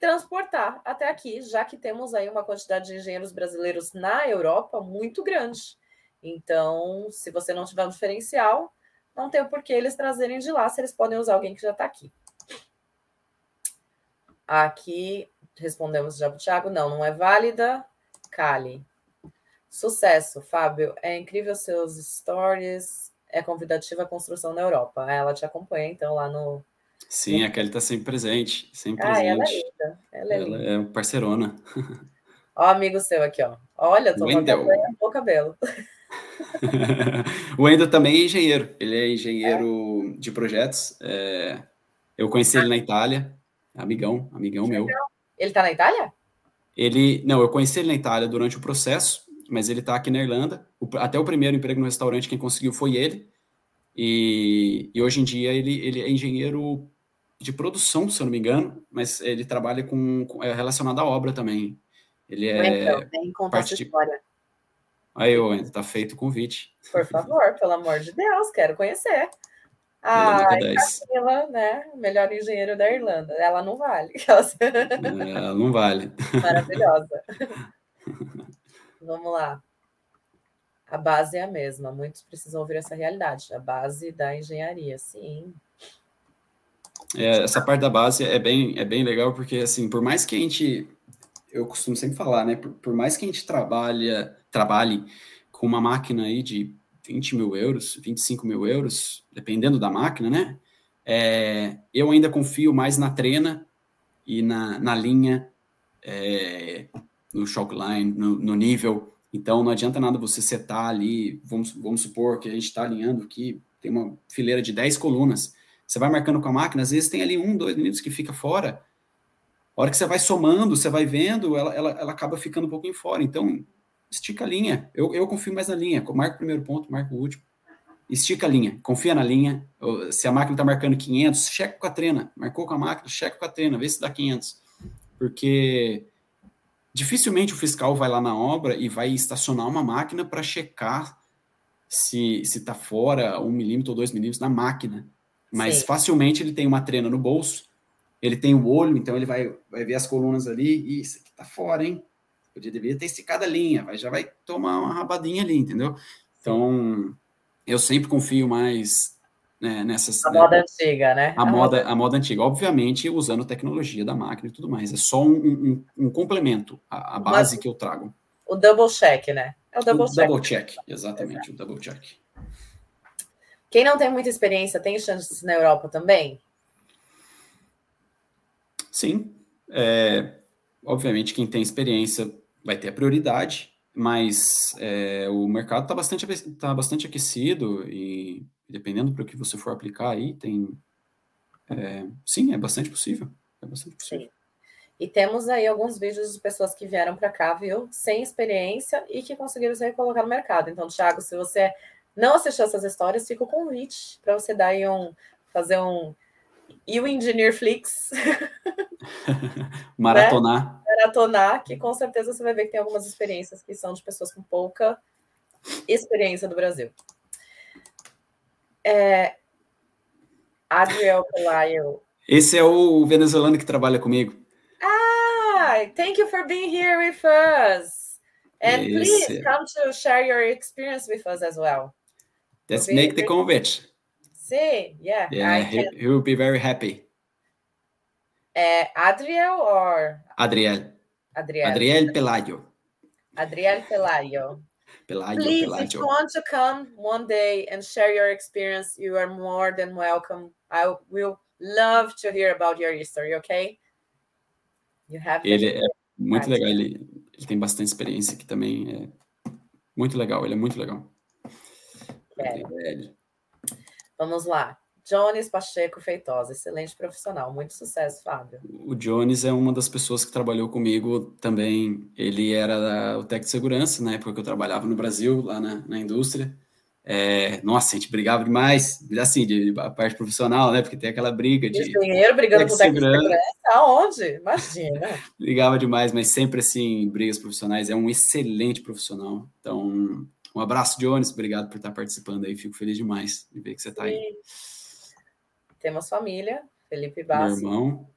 transportar até aqui, já que temos aí uma quantidade de engenheiros brasileiros na Europa muito grande. Então, se você não tiver um diferencial, não tem o porquê eles trazerem de lá, se eles podem usar alguém que já está aqui. Aqui respondemos já para o Thiago, não, não é válida. Kali. Sucesso, Fábio. É incrível seus stories. É convidativa a construção na Europa. Ela te acompanha, então, lá no. Sim, a Kelly está sempre presente. Sempre ah, presente. ela é linda. Ela é, ela linda. é parceirona. Ó, amigo seu aqui, ó. Olha, tô acompanhando o cabelo. o Wendel também é engenheiro. Ele é engenheiro é. de projetos. É... Eu conheci ele na Itália. Amigão, amigão meu. Ele tá na Itália? Ele, não, eu conheci ele na Itália durante o processo, mas ele está aqui na Irlanda. Até o primeiro emprego no restaurante, quem conseguiu foi ele. E, e hoje em dia ele, ele é engenheiro de produção, se eu não me engano, mas ele trabalha com, com é relacionado à obra também. Ele é então, vem contar parte essa história. De... Aí, Owen, tá feito o convite. Por favor, pelo amor de Deus, quero conhecer. Ah, Camila, né? Melhor engenheiro da Irlanda. Ela não vale. Ela não vale. Maravilhosa. Vamos lá. A base é a mesma. Muitos precisam ouvir essa realidade. A base da engenharia, sim. É, essa parte da base é bem, é bem legal, porque, assim, por mais que a gente. Eu costumo sempre falar, né? Por, por mais que a gente trabalha, trabalhe com uma máquina aí de 20 mil euros, 25 mil euros, dependendo da máquina, né? É, eu ainda confio mais na trena e na, na linha, é, no shockline, no, no, nível. Então, não adianta nada você setar ali, vamos, vamos supor que a gente está alinhando aqui, tem uma fileira de 10 colunas. Você vai marcando com a máquina, às vezes tem ali um, dois minutos que fica fora. A hora que você vai somando, você vai vendo, ela, ela, ela acaba ficando um pouquinho fora. Então, estica a linha. Eu, eu confio mais na linha. Marca o primeiro ponto, marca o último. Estica a linha, confia na linha. Se a máquina está marcando 500, checa com a trena. Marcou com a máquina, checa com a trena, vê se dá 500. Porque dificilmente o fiscal vai lá na obra e vai estacionar uma máquina para checar se está fora um milímetro ou dois milímetros na máquina. Mas Sim. facilmente ele tem uma trena no bolso, ele tem o olho, então ele vai, vai ver as colunas ali, e isso aqui está fora, hein? Podia deveria ter esticado a linha, mas já vai tomar uma rabadinha ali, entendeu? Então, eu sempre confio mais né, nessas. A né, moda antiga, né? A, a moda, moda, a moda antiga, obviamente, usando tecnologia da máquina e tudo mais. É só um, um, um complemento à, à base mas, que eu trago. O double check, né? É o double o check. Double check, exatamente, Exato. o double check. Quem não tem muita experiência tem chances na Europa também? Sim. É, obviamente, quem tem experiência vai ter a prioridade, mas é, o mercado está bastante, tá bastante aquecido e dependendo para o que você for aplicar aí, tem. É, sim, é bastante possível. É bastante possível. Sim. E temos aí alguns vídeos de pessoas que vieram para cá, viu, sem experiência e que conseguiram se recolocar no mercado. Então, Thiago, se você não assistiu essas histórias, fica o convite para você dar aí um, fazer um e o Engineer Flix. Maratonar. Né? Maratonar, que com certeza você vai ver que tem algumas experiências que são de pessoas com pouca experiência do Brasil. É... Adriel Pelayo. Esse é o venezuelano que trabalha comigo. Ah, thank you for being here with us. And Esse. please come to share your experience with us as well. Let's make the convite. See, yeah. Yeah, he, he, will be very happy. Uh, Adriel or Adriel? Adriel. Adriel Pelayo. Adriel Pelayo. Pelayo, Please, Pelayo. if you want to come one day and share your experience, you are more than welcome. I will love to hear about your history, okay? You have ele é muito legal, ele, ele tem bastante experiência aqui também. É muito legal, ele é muito legal. Vamos lá. Jones Pacheco Feitosa, excelente profissional, muito sucesso, Fábio. O Jones é uma das pessoas que trabalhou comigo também. Ele era o técnico de segurança na época que eu trabalhava no Brasil, lá na, na indústria. É, nossa, a gente brigava demais, assim, de, a parte profissional, né? Porque tem aquela briga de. Engenheiro brigando com técnico de segurança, aonde? Imagina. Brigava demais, mas sempre assim, brigas profissionais. É um excelente profissional. Então, um abraço, Jones. Obrigado por estar participando aí. Fico feliz demais de ver que você está aí. Temos família. Felipe Bassi. Meu irmão.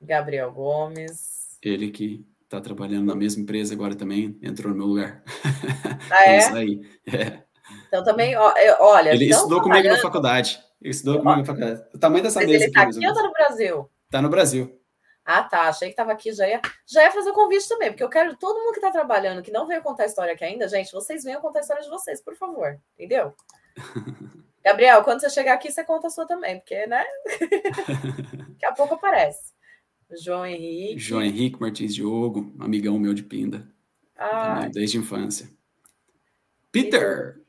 Gabriel Gomes. Ele que está trabalhando na mesma empresa agora também, entrou no meu lugar. Ah, é? aí. é? Então também, olha... Ele estudou comigo na faculdade. Ele estudou comigo na faculdade. O tamanho dessa Mas mesa ele está aqui, aqui ou está no Brasil? Está no Brasil. Ah, tá. Achei que estava aqui, já ia, já ia fazer o convite também, porque eu quero todo mundo que está trabalhando, que não veio contar a história aqui ainda, gente, vocês venham contar a história de vocês, por favor. Entendeu? Gabriel, quando você chegar aqui, você conta a sua também, porque, né? Daqui a pouco aparece. João Henrique. João Henrique Martins Diogo, amigão meu de Pinda. Ah. Desde a infância. Peter!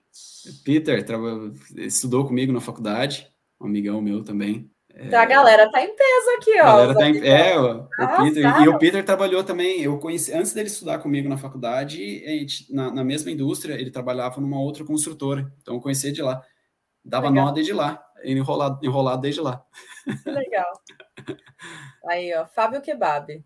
Peter, Peter estudou comigo na faculdade, um amigão meu também. Então, a galera tá em peso aqui, ó. Tá em... É, ó, o Peter, e o Peter trabalhou também, eu conheci, antes dele estudar comigo na faculdade, gente, na, na, mesma indústria, ele trabalhava numa outra construtora, então eu conhecia de lá. Dava legal. nó desde lá, enrolado, enrolado desde lá. Legal. Aí, ó, Fábio Kebab.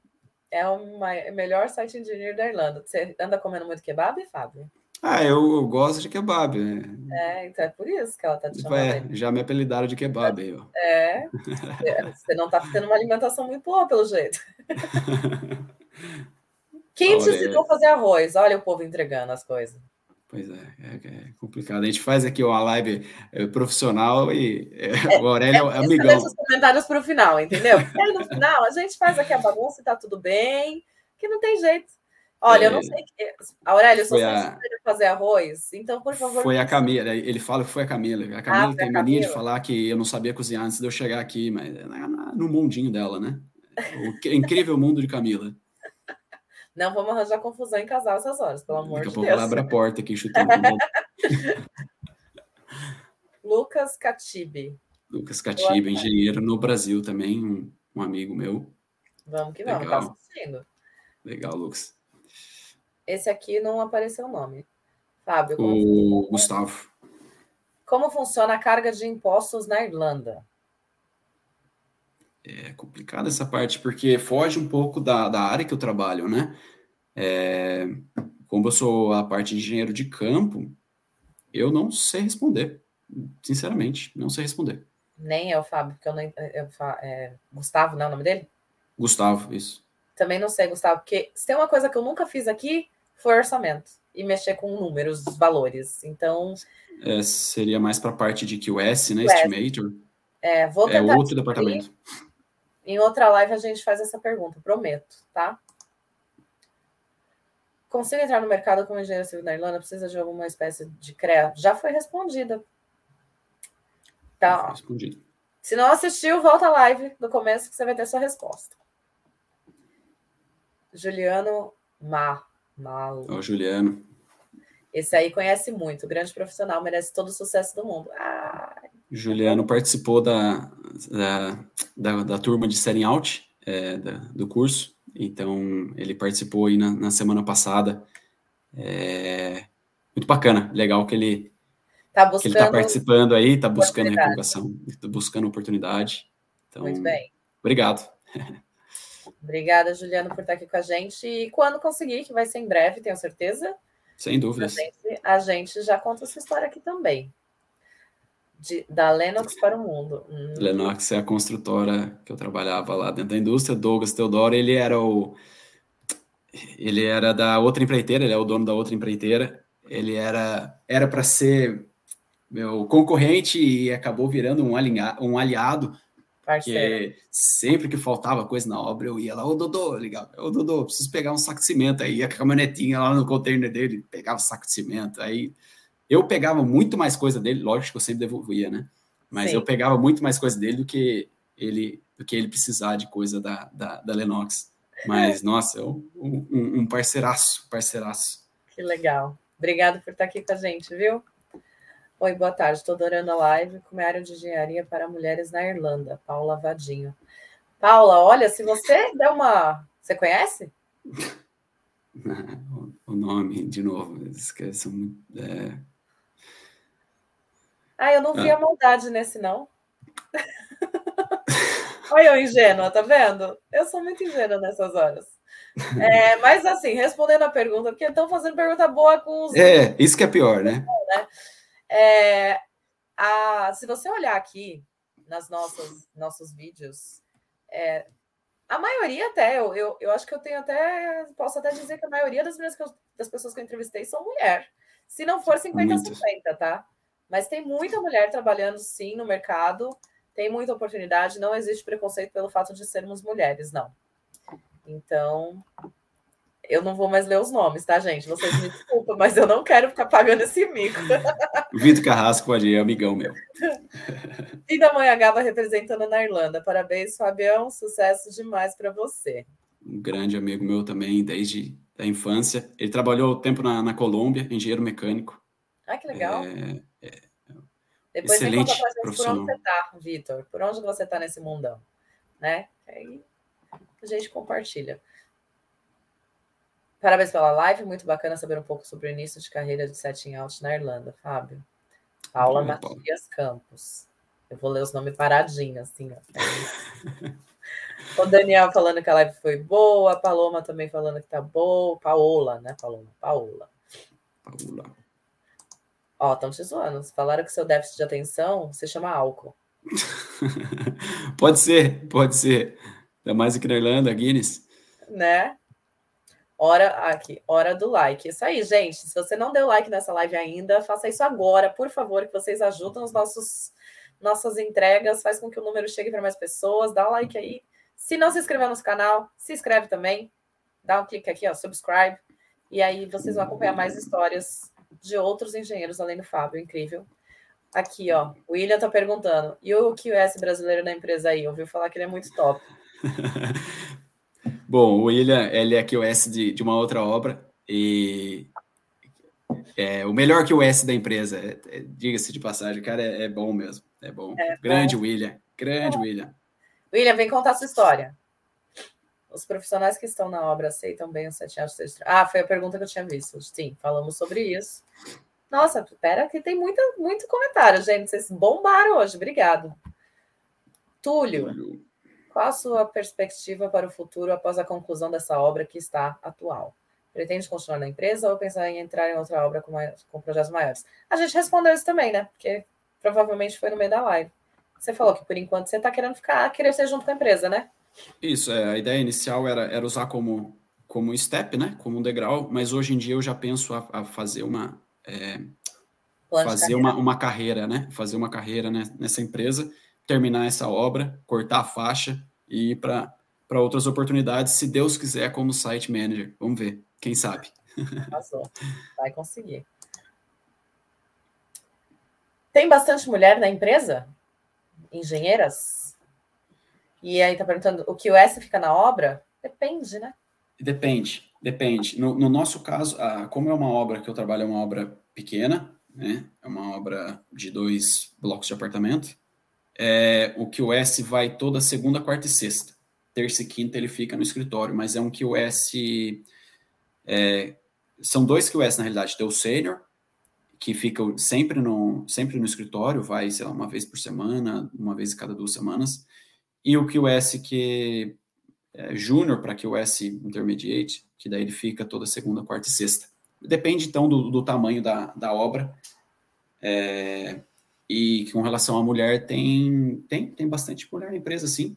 É o melhor site engineer da Irlanda. Você anda comendo muito kebab, Fábio? Ah, eu, eu gosto de kebab. Né? É, então é por isso que ela tá te tipo, chamando. É, já me apelidaram de kebab aí, ó. É, você não tá tendo uma alimentação muito boa, pelo jeito. Quem te ensinou a fazer arroz? Olha o povo entregando as coisas. Pois é, é, é, complicado. A gente faz aqui uma live é, profissional e é, o Aurélio é, é amigão. os comentários para o final, entendeu? Porque no final a gente faz aqui a bagunça e tá tudo bem, que não tem jeito. Olha, eu não é. sei. Que... Aurélio, eu sou a... fazer arroz, então, por favor. Foi a Camila, ele fala que foi a Camila. A Camila ah, tem a mania de falar que eu não sabia cozinhar antes de eu chegar aqui, mas no mundinho dela, né? O incrível mundo de Camila. Não vamos arranjar confusão em casal essas horas, pelo amor Daqui de Deus. Daqui a pouco ela abre a porta aqui chutando. Lucas Catibe. Lucas Catibe, engenheiro no Brasil também, um, um amigo meu. Vamos que vamos, Legal. tá assistindo. Legal, Lucas. Esse aqui não apareceu o nome. Fábio. o Gustavo. Como funciona a carga de impostos na Irlanda? é complicada essa parte, porque foge um pouco da, da área que eu trabalho, né? É, como eu sou a parte de engenheiro de campo, eu não sei responder. Sinceramente, não sei responder. Nem eu, Fábio, porque eu não. É, Gustavo, não é o nome dele? Gustavo, isso. Também não sei, Gustavo, porque se tem uma coisa que eu nunca fiz aqui, foi orçamento e mexer com números, valores. Então. É, seria mais para a parte de QS, né? QS. Estimator. É, vou é tentar. É outro departamento. Em outra live a gente faz essa pergunta, prometo, tá? Consigo entrar no mercado como engenheiro civil na Irlanda? Precisa de alguma espécie de CREA? Já foi respondida. Tá. Respondido. Se não assistiu, volta a live do começo que você vai ter sua resposta. Juliano Mar. Mal. Ó, Juliano. Esse aí conhece muito, grande profissional, merece todo o sucesso do mundo. Ai. Juliano participou da, da, da, da turma de Setting Out é, da, do curso, então ele participou aí na, na semana passada. É, muito bacana, legal que ele tá buscando que ele está participando aí, está buscando recuperação, está buscando oportunidade. Então, muito bem. Obrigado. Obrigada, Juliano, por estar aqui com a gente. E quando conseguir, que vai ser em breve, tenho certeza. Sem dúvidas. A gente, a gente já conta essa história aqui também de, da Lennox para o mundo. Hum. Lennox é a construtora que eu trabalhava lá dentro da indústria. Douglas Teodoro, ele era o ele era da outra empreiteira, ele é o dono da outra empreiteira. Ele era era para ser meu concorrente e acabou virando um, alinha, um aliado. Parceiro. Sempre que faltava coisa na obra, eu ia lá, ô Dodô, ligava, ô Dodô, preciso pegar um saco de cimento. Aí a caminhonetinha lá no container dele, pegava o saco de cimento. Aí eu pegava muito mais coisa dele, lógico que eu sempre devolvia, né? Mas Sim. eu pegava muito mais coisa dele do que ele do que ele precisar de coisa da, da, da Lennox. Mas, nossa, é um, um, um parceiraço, parceiraço. Que legal. Obrigado por estar aqui com a gente, viu? Oi, boa tarde. Estou adorando a live com a área de engenharia para mulheres na Irlanda, Paula Vadinho. Paula, olha, se você der uma. Você conhece? o nome, de novo, esqueçam. É... Ah, eu não vi ah. a maldade nesse, não. Olha eu ingênua, tá vendo? Eu sou muito ingênua nessas horas. É, mas assim, respondendo a pergunta, porque estão fazendo pergunta boa com os. É, isso que é pior, né? né? É, a, se você olhar aqui nas nossas nossos vídeos, é, a maioria até, eu, eu, eu acho que eu tenho até, posso até dizer que a maioria das, minhas, das pessoas que eu entrevistei são mulher. Se não for 50-50, tá? Mas tem muita mulher trabalhando sim no mercado, tem muita oportunidade, não existe preconceito pelo fato de sermos mulheres, não. Então, eu não vou mais ler os nomes, tá, gente? Vocês me desculpem, mas eu não quero ficar pagando esse mico. Vitor Carrasco pode ir, amigão meu. E da Mãe Gava representando na Irlanda. Parabéns, Fabião. Sucesso demais para você. Um grande amigo meu também, desde a infância. Ele trabalhou tempo na, na Colômbia, engenheiro mecânico. Ah, que legal. É, é, Depois excelente me conta pra gente por onde você está, Vitor. Por onde você está nesse mundão, né? Aí a gente compartilha. Parabéns pela live, muito bacana saber um pouco sobre o início de carreira de setting out na Irlanda, Fábio. Paula Matias Campos. Eu vou ler os nomes paradinho, assim, ó. o Daniel falando que a live foi boa, a Paloma também falando que tá boa. Paola, né, Paloma? Paola. Paola. Ó, estão te zoando. Falaram que seu déficit de atenção se chama álcool. pode ser, pode ser. Ainda mais aqui na Irlanda, Guinness. Né? Hora aqui, hora do like. Isso aí, gente. Se você não deu like nessa live ainda, faça isso agora, por favor, que vocês ajudam os nossos nossas entregas, faz com que o número chegue para mais pessoas. Dá um like aí. Se não se inscreveu no canal, se inscreve também. Dá um clique aqui, ó, subscribe. E aí vocês vão acompanhar mais histórias de outros engenheiros além do Fábio, incrível. Aqui, ó, o William tá perguntando. E o QS brasileiro da empresa aí? Ouviu falar que ele é muito top. Bom, o William, ele é QS de, de uma outra obra e é o melhor QS da empresa. É, é, Diga-se de passagem, cara, é, é, bom mesmo. É bom. É grande bom. William, grande William. William, vem contar sua história. Os profissionais que estão na obra aceitam bem os sete anos de Ah, foi a pergunta que eu tinha visto. Sim, falamos sobre isso. Nossa, pera que tem muita, muito comentário, gente. Vocês bombaram hoje. Obrigado. Túlio, qual a sua perspectiva para o futuro após a conclusão dessa obra que está atual? Pretende continuar na empresa ou pensar em entrar em outra obra com, mais, com projetos maiores? A gente respondeu isso também, né? Porque provavelmente foi no meio da live. Você falou que por enquanto você está querendo ficar, querer ser junto com a empresa, né? Isso, é, a ideia inicial era, era usar como, como step, né? Como um degrau, mas hoje em dia eu já penso a, a fazer uma. É, fazer uma, uma carreira, né? Fazer uma carreira nessa empresa, terminar essa obra, cortar a faixa e ir para outras oportunidades, se Deus quiser, como site manager. Vamos ver, quem sabe. Passou. Vai conseguir. Tem bastante mulher na empresa? Engenheiras? E aí tá perguntando, o que o S fica na obra? Depende, né? Depende, depende. No, no nosso caso, ah, como é uma obra que eu trabalho, é uma obra pequena, né? É uma obra de dois blocos de apartamento. É, o QS vai toda segunda, quarta e sexta. Terça e quinta ele fica no escritório, mas é um QS. É, são dois QS na realidade. Tem o sênior, que fica sempre no, sempre no escritório, vai, sei lá, uma vez por semana, uma vez cada duas semanas e o QS que é júnior para QS intermediate, que daí ele fica toda segunda, quarta e sexta. Depende, então, do, do tamanho da, da obra. É, e com relação à mulher, tem, tem, tem bastante mulher na empresa, sim.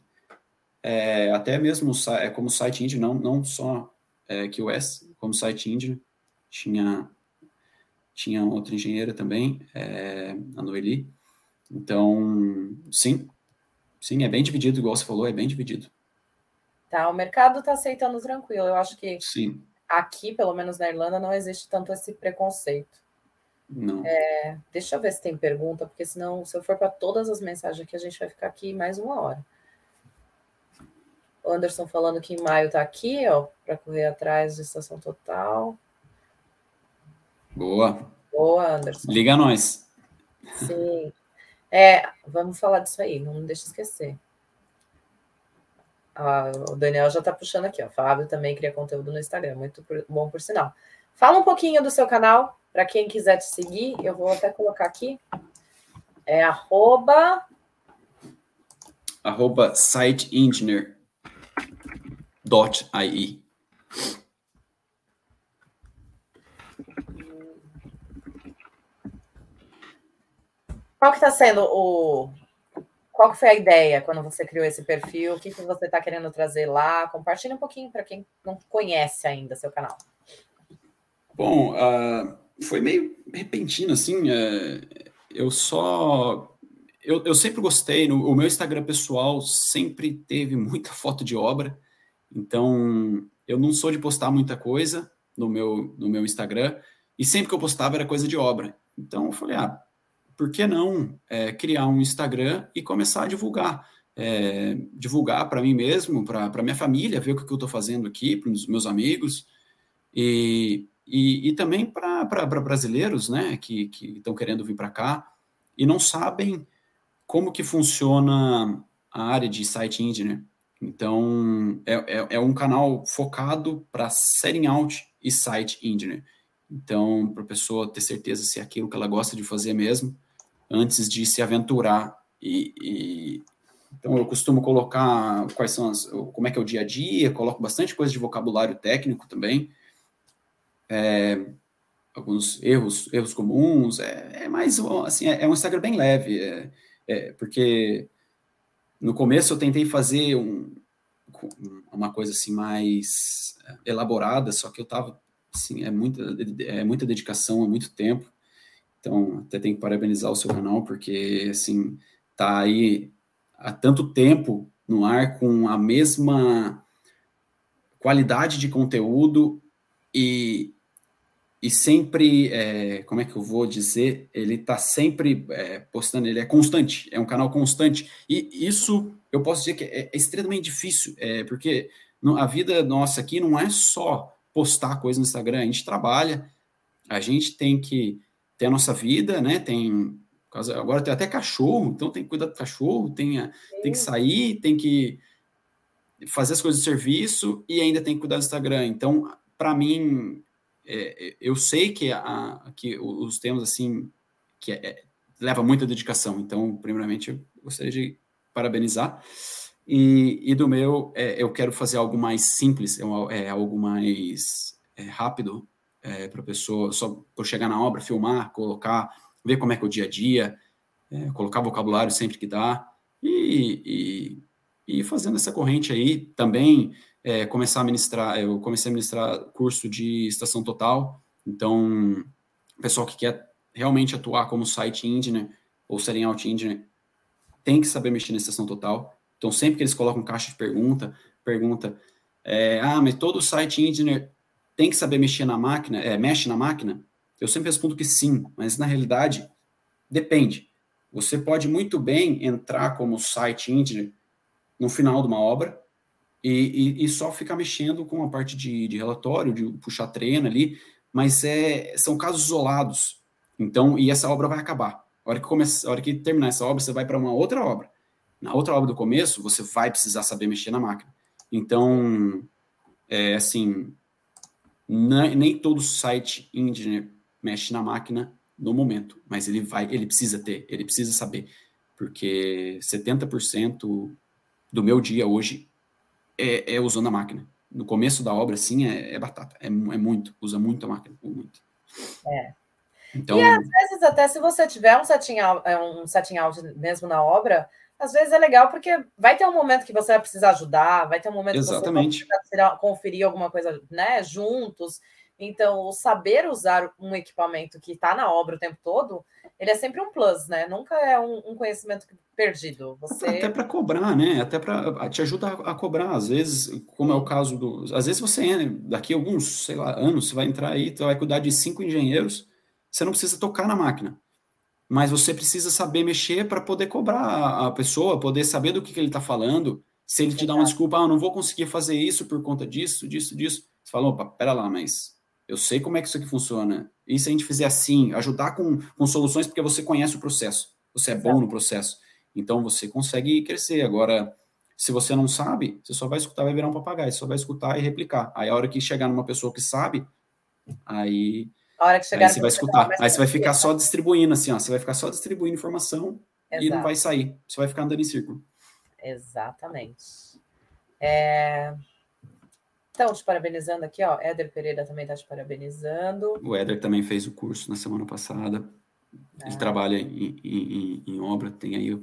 É, até mesmo é, como site indie, não, não só é, QS, como site indie, tinha, tinha outra engenheira também, é, a Noeli. Então, sim, Sim, é bem dividido, igual você falou, é bem dividido. Tá, o mercado está aceitando tranquilo. Eu acho que Sim. aqui, pelo menos na Irlanda, não existe tanto esse preconceito. Não. É, deixa eu ver se tem pergunta, porque senão, se eu for para todas as mensagens aqui, a gente vai ficar aqui mais uma hora. O Anderson falando que em maio está aqui, ó, para correr atrás de estação total. Boa. Boa, Anderson. Liga a nós. Sim. É, vamos falar disso aí, não deixa esquecer. Ah, o Daniel já está puxando aqui, ó. Fábio também cria conteúdo no Instagram, muito bom por sinal. Fala um pouquinho do seu canal, para quem quiser te seguir, eu vou até colocar aqui. É arroba. Arroba siteengineer.ie. Qual que está sendo o. Qual que foi a ideia quando você criou esse perfil? O que, que você está querendo trazer lá? Compartilhe um pouquinho para quem não conhece ainda seu canal. Bom, uh, foi meio repentino, assim. Uh, eu só. Eu, eu sempre gostei, no, o meu Instagram pessoal sempre teve muita foto de obra, então eu não sou de postar muita coisa no meu, no meu Instagram, e sempre que eu postava era coisa de obra. Então eu falei, ah, por que não é, criar um Instagram e começar a divulgar? É, divulgar para mim mesmo, para minha família, ver o que eu estou fazendo aqui, para os meus amigos, e, e, e também para brasileiros né, que estão querendo vir para cá e não sabem como que funciona a área de site engineer. Então, é, é, é um canal focado para setting out e site engineer. Então, para a pessoa ter certeza se é aquilo que ela gosta de fazer mesmo, antes de se aventurar. E, e, então eu costumo colocar quais são as, como é que é o dia a dia, coloco bastante coisa de vocabulário técnico também, é, alguns erros, erros comuns, é, é mais assim, é, é, um Instagram bem leve, é, é, porque no começo eu tentei fazer um, uma coisa assim mais elaborada, só que eu tava assim, é muita, é muita dedicação, é muito tempo. Então, até tenho que parabenizar o seu canal, porque assim, tá aí há tanto tempo no ar com a mesma qualidade de conteúdo e, e sempre, é, como é que eu vou dizer, ele está sempre é, postando, ele é constante, é um canal constante. E isso eu posso dizer que é, é extremamente difícil, é, porque a vida nossa aqui não é só postar coisa no Instagram, a gente trabalha, a gente tem que ter a nossa vida, né? Tem agora tem até cachorro, então tem que cuidar do cachorro, tem, a, tem que sair, tem que fazer as coisas de serviço e ainda tem que cuidar do Instagram. Então, para mim, é, é, eu sei que, a, que os temas assim que é, é, leva muita dedicação. Então, primeiramente, eu gostaria de parabenizar. E, e do meu, é, eu quero fazer algo mais simples, é, é algo mais rápido para a pessoa, só por chegar na obra, filmar, colocar, ver como é que é o dia a dia, colocar vocabulário sempre que dá. E, e, e fazendo essa corrente aí, também é, começar a ministrar, eu comecei a ministrar curso de estação total, então, pessoal que quer realmente atuar como site engineer ou setting out engineer, tem que saber mexer na estação total, então sempre que eles colocam caixa de pergunta, pergunta, é, ah, mas todo site engineer tem que saber mexer na máquina, é, mexe na máquina? Eu sempre respondo que sim, mas na realidade, depende. Você pode muito bem entrar como site engineer no final de uma obra, e, e, e, só ficar mexendo com a parte de, de, relatório, de puxar treino ali, mas é, são casos isolados. Então, e essa obra vai acabar. A hora que, começa, a hora que terminar essa obra, você vai para uma outra obra. Na outra obra do começo, você vai precisar saber mexer na máquina. Então, é assim, nem todo site engineer mexe na máquina no momento, mas ele vai, ele precisa ter, ele precisa saber, porque 70% do meu dia hoje é, é, usando a máquina. No começo da obra, sim, é, é batata. É, é, muito, usa muito a máquina, muito. É. Então, e às vezes, até se você tiver um setting, out, é, um setting out mesmo na obra, às vezes é legal porque vai ter um momento que você vai precisar ajudar, vai ter um momento Exatamente. que você vai conferir alguma coisa né, juntos. Então, o saber usar um equipamento que está na obra o tempo todo, ele é sempre um plus, né? Nunca é um, um conhecimento perdido. Você... Até para cobrar, né? Até para te ajuda a, a, cobrar. Às vezes, como é o caso do. Às vezes você, né, daqui a alguns, sei lá, anos, você vai entrar aí, você vai cuidar de cinco engenheiros, você não precisa tocar na máquina. Mas você precisa saber mexer para poder cobrar a, a, pessoa, poder saber do que, que ele está falando. Se ele te dá uma desculpa, ah, eu não vou conseguir fazer isso por conta disso, disso, disso. Você fala, opa, pera lá, mas eu sei como é que isso aqui funciona. E se a gente fizer assim, ajudar com, com soluções, porque você conhece o processo, você é bom no processo. Então você consegue crescer. Agora, se você não sabe, você só vai escutar, vai virar um papagaio, você só vai escutar e replicar. Aí a hora que chegar numa pessoa que sabe, aí, a hora que chegar aí você vai escutar. Aí você vai ficar só distribuindo, assim, ó, você vai ficar só distribuindo informação Exato. e não vai sair. Você vai ficar andando em círculo. Exatamente. É... Estão te parabenizando aqui, ó. Éder Pereira também está te parabenizando. O Éder também fez o curso na semana passada. Ele ah. trabalha em, em, em, obra, tem aí.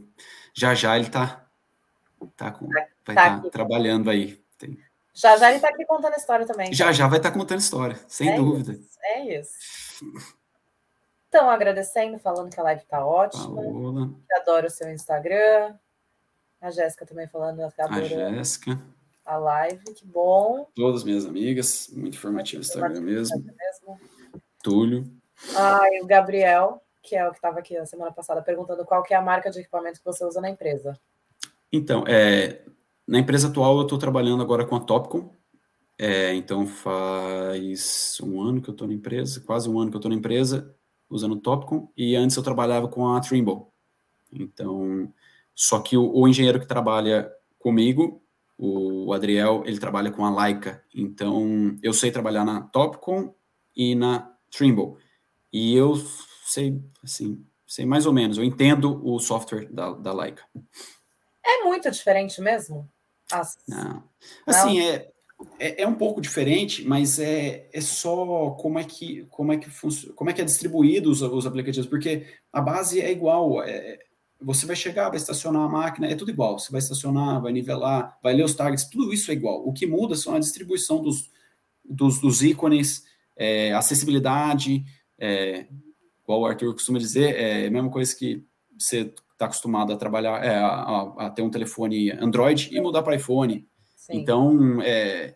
Já já ele está tá com, tá, vai tá tá trabalhando aí. Tem. Já já ele está aqui contando história também. Já já vai estar tá contando história, sem é dúvida. Isso, é isso. Então, agradecendo, falando que a live está ótima. Paola. Que adoro o seu Instagram. A Jéssica também falando. A Jéssica a live, que bom. Todas minhas amigas, muito informativo o Instagram mesmo. mesmo. Túlio. Ah, e o Gabriel, que é o que estava aqui na semana passada, perguntando qual que é a marca de equipamento que você usa na empresa. Então, é, na empresa atual eu estou trabalhando agora com a Topcom, é, então faz um ano que eu estou na empresa, quase um ano que eu estou na empresa, usando o Topcom, e antes eu trabalhava com a Trimble. Então, só que o, o engenheiro que trabalha comigo, o Adriel, ele trabalha com a Leica, então eu sei trabalhar na Topcom e na Trimble. E eu sei, assim, sei mais ou menos. Eu entendo o software da, da Leica. É muito diferente mesmo? As... Não. Assim, Não. É, é, é, um pouco diferente, mas é, é só como é que como é que funciona, como é que é distribuído os, os aplicativos, porque a base é igual. É, você vai chegar, vai estacionar a máquina, é tudo igual. Você vai estacionar, vai nivelar, vai ler os targets, tudo isso é igual. O que muda são a distribuição dos, dos, dos ícones, é, acessibilidade, é, igual o Arthur costuma dizer, é a mesma coisa que você está acostumado a trabalhar, é, a, a, ter um telefone Android e mudar para iPhone. Sim. Então, é,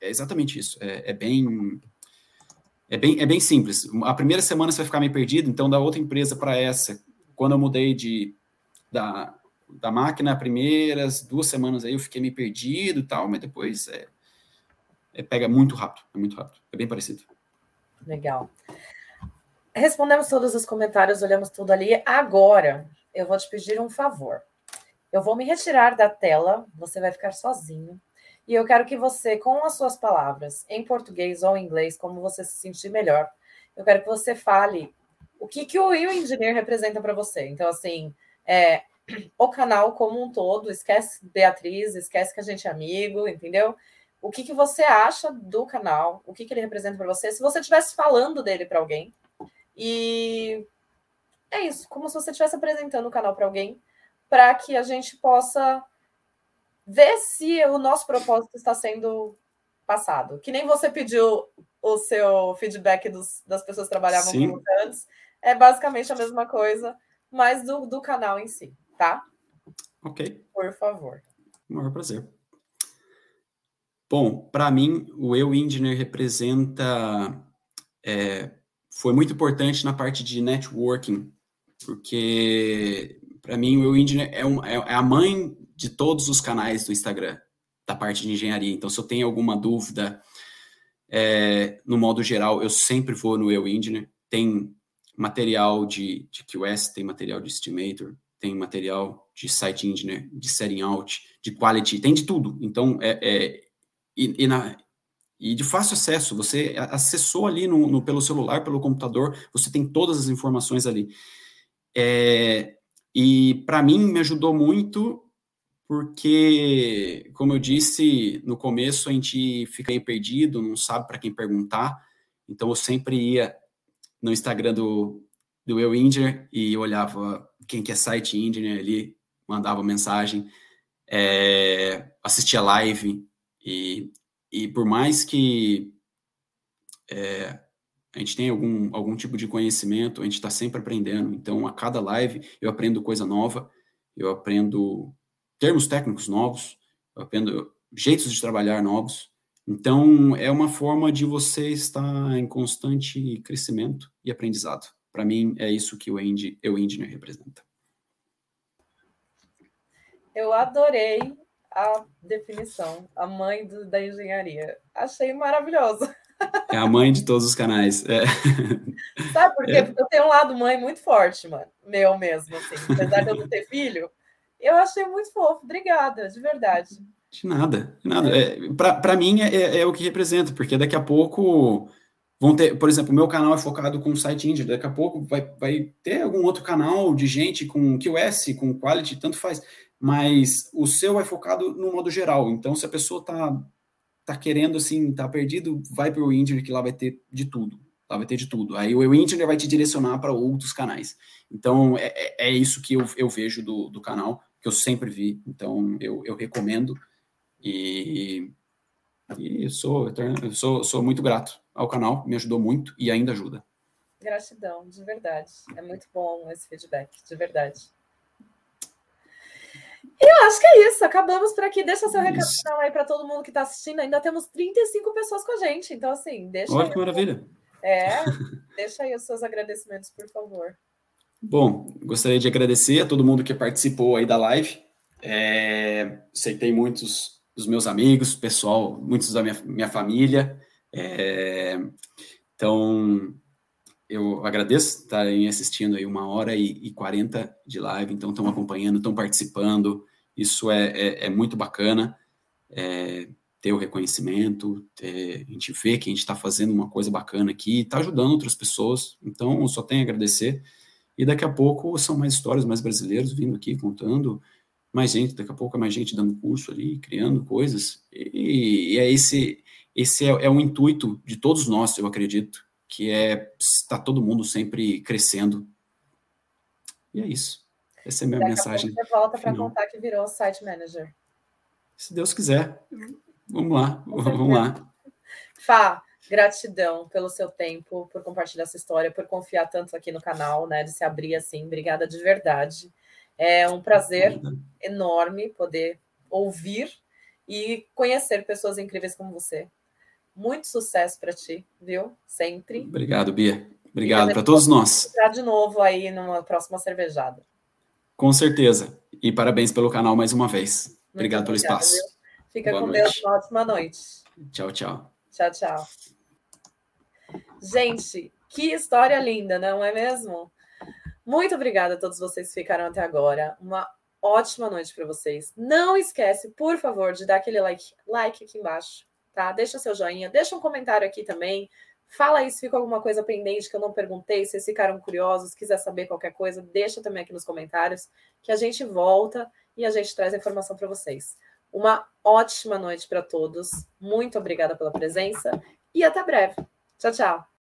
é, exatamente isso. É, é, bem, é, bem, é bem simples. A primeira semana você vai ficar meio perdido, então da outra empresa para essa, quando eu mudei de, da, da máquina, primeiras duas semanas aí eu fiquei meio perdido e tal, mas depois é, é, pega muito rápido, é muito rápido, é bem parecido. Legal. Respondemos todos os comentários, olhamos tudo ali. Agora, eu vou te pedir um favor. Eu vou me retirar da tela, você vai ficar sozinho. E eu quero que você, com as suas palavras, em português ou em inglês, como você se sentir melhor, eu quero que você fale o que, que o Will Engineer representa para você. Então, assim, é, o canal como um todo, esquece Beatriz, esquece que a gente é amigo, entendeu? O que, que você acha do canal, o que, que ele representa para você, se você estivesse falando dele para alguém. E é isso, como se você estivesse apresentando o canal para alguém, para que a gente possa ver se o nosso propósito está sendo passado. Que nem você pediu o seu feedback dos, das pessoas que trabalhavam Sim. com antes. É basicamente a mesma coisa mas do, do canal em si, tá? Ok. Por favor. O maior prazer. Bom, para mim, o Eu Engineer representa. É, foi muito importante na parte de networking, porque para mim o Eu Engineer é, um, é, é a mãe de todos os canais do Instagram, da parte de engenharia. Então, se eu tenho alguma dúvida, é, no modo geral, eu sempre vou no Eu Engineer. Tem material de, de QS, tem material de Estimator, tem material de Site Engineer, de Setting Out, de Quality, tem de tudo. Então, é, é e, e, na, e de fácil acesso, você acessou ali no, no, pelo celular, pelo computador, você tem todas as informações ali. É, e para mim me ajudou muito, porque, como eu disse no começo, a gente fica meio perdido, não sabe para quem perguntar. Então eu sempre ia no Instagram do, do Eu Engineer e olhava quem que é site engineer ali, mandava mensagem, é, assistia live e, e por mais que é, a gente tenha algum, algum tipo de conhecimento, a gente está sempre aprendendo. Então, a cada live eu aprendo coisa nova, eu aprendo termos técnicos novos, eu aprendo jeitos de trabalhar novos. Então, é uma forma de você estar em constante crescimento e aprendizado. Para mim, é isso que o, Engi, o Engineer representa. Eu adorei a definição, a mãe do, da engenharia. Achei maravilhoso. É a mãe de todos os canais. É. Sabe por quê? É. Porque eu tenho um lado mãe muito forte, mano. Meu mesmo, assim. Apesar de eu não ter filho, eu achei muito fofo. Obrigada, de verdade. De nada, de nada. É, Para mim é, é, é, o que representa, porque daqui a pouco vão ter, por exemplo, o meu canal é focado com site indie, daqui a pouco vai, vai ter algum outro canal de gente com QS, com quality, tanto faz, mas o seu é focado no modo geral. Então, se a pessoa tá, tá querendo assim, tá perdido, vai para o Engineer que lá vai ter de tudo. Lá vai ter de tudo. Aí o Engineer vai te direcionar para outros canais. Então, é, é, é isso que eu, eu vejo do, do canal, que eu sempre vi. Então, eu, eu recomendo. E, e eu sou, eu sou, sou muito grato ao canal, me ajudou muito e ainda ajuda. Gratidão, de verdade. É muito bom esse feedback, de verdade. E eu acho que é isso. Acabamos por aqui. Deixa seu recado final aí para todo mundo que está assistindo. Ainda temos 35 pessoas com a gente. Então, assim, deixa. Olha que maravilha. É, deixa aí os seus agradecimentos, por favor. Bom, gostaria de agradecer a todo mundo que participou aí da live. É, sei que tem muitos dos meus amigos, pessoal, muitos da minha, minha família. É, então, eu agradeço estarem assistindo aí uma hora e quarenta de live, então estão acompanhando, estão participando, isso é, é, é muito bacana, é, ter o reconhecimento, ter, a gente vê que a gente está fazendo uma coisa bacana aqui, está ajudando outras pessoas, então só tenho a agradecer, E daqui a pouco são mais histórias, mais brasileiros vindo aqui contando, mais gente, daqui a pouco é mais gente dando curso ali, criando coisas. E, e é esse, esse é, é o intuito de todos nós, eu acredito, que é estar todo mundo sempre crescendo. E é isso. Essa é a minha daqui mensagem. A você volta para contar que virou site manager. Se Deus quiser. Vamos lá, vamos lá. Fá, Gratidão pelo seu tempo, por compartilhar essa história, por confiar tanto aqui no canal, né? De se abrir assim. Obrigada de verdade. É um prazer enorme poder ouvir e conhecer pessoas incríveis como você. Muito sucesso para ti, viu? Sempre. Obrigado, Bia. Obrigado para todos nós. Estar de novo aí numa próxima cervejada. Com certeza. E parabéns pelo canal mais uma vez. Muito obrigado pelo espaço. Viu? Fica Boa com noite. Deus. Uma ótima noite. Tchau, tchau. Tchau, tchau. Gente, que história linda, não é mesmo? Muito obrigada a todos vocês que ficaram até agora. Uma ótima noite para vocês. Não esquece, por favor, de dar aquele like, like aqui embaixo, tá? Deixa seu joinha, deixa um comentário aqui também. Fala aí se ficou alguma coisa pendente que eu não perguntei, se vocês ficaram curiosos, quiser saber qualquer coisa, deixa também aqui nos comentários, que a gente volta e a gente traz a informação para vocês. Uma ótima noite para todos. Muito obrigada pela presença e até breve. Tchau, tchau.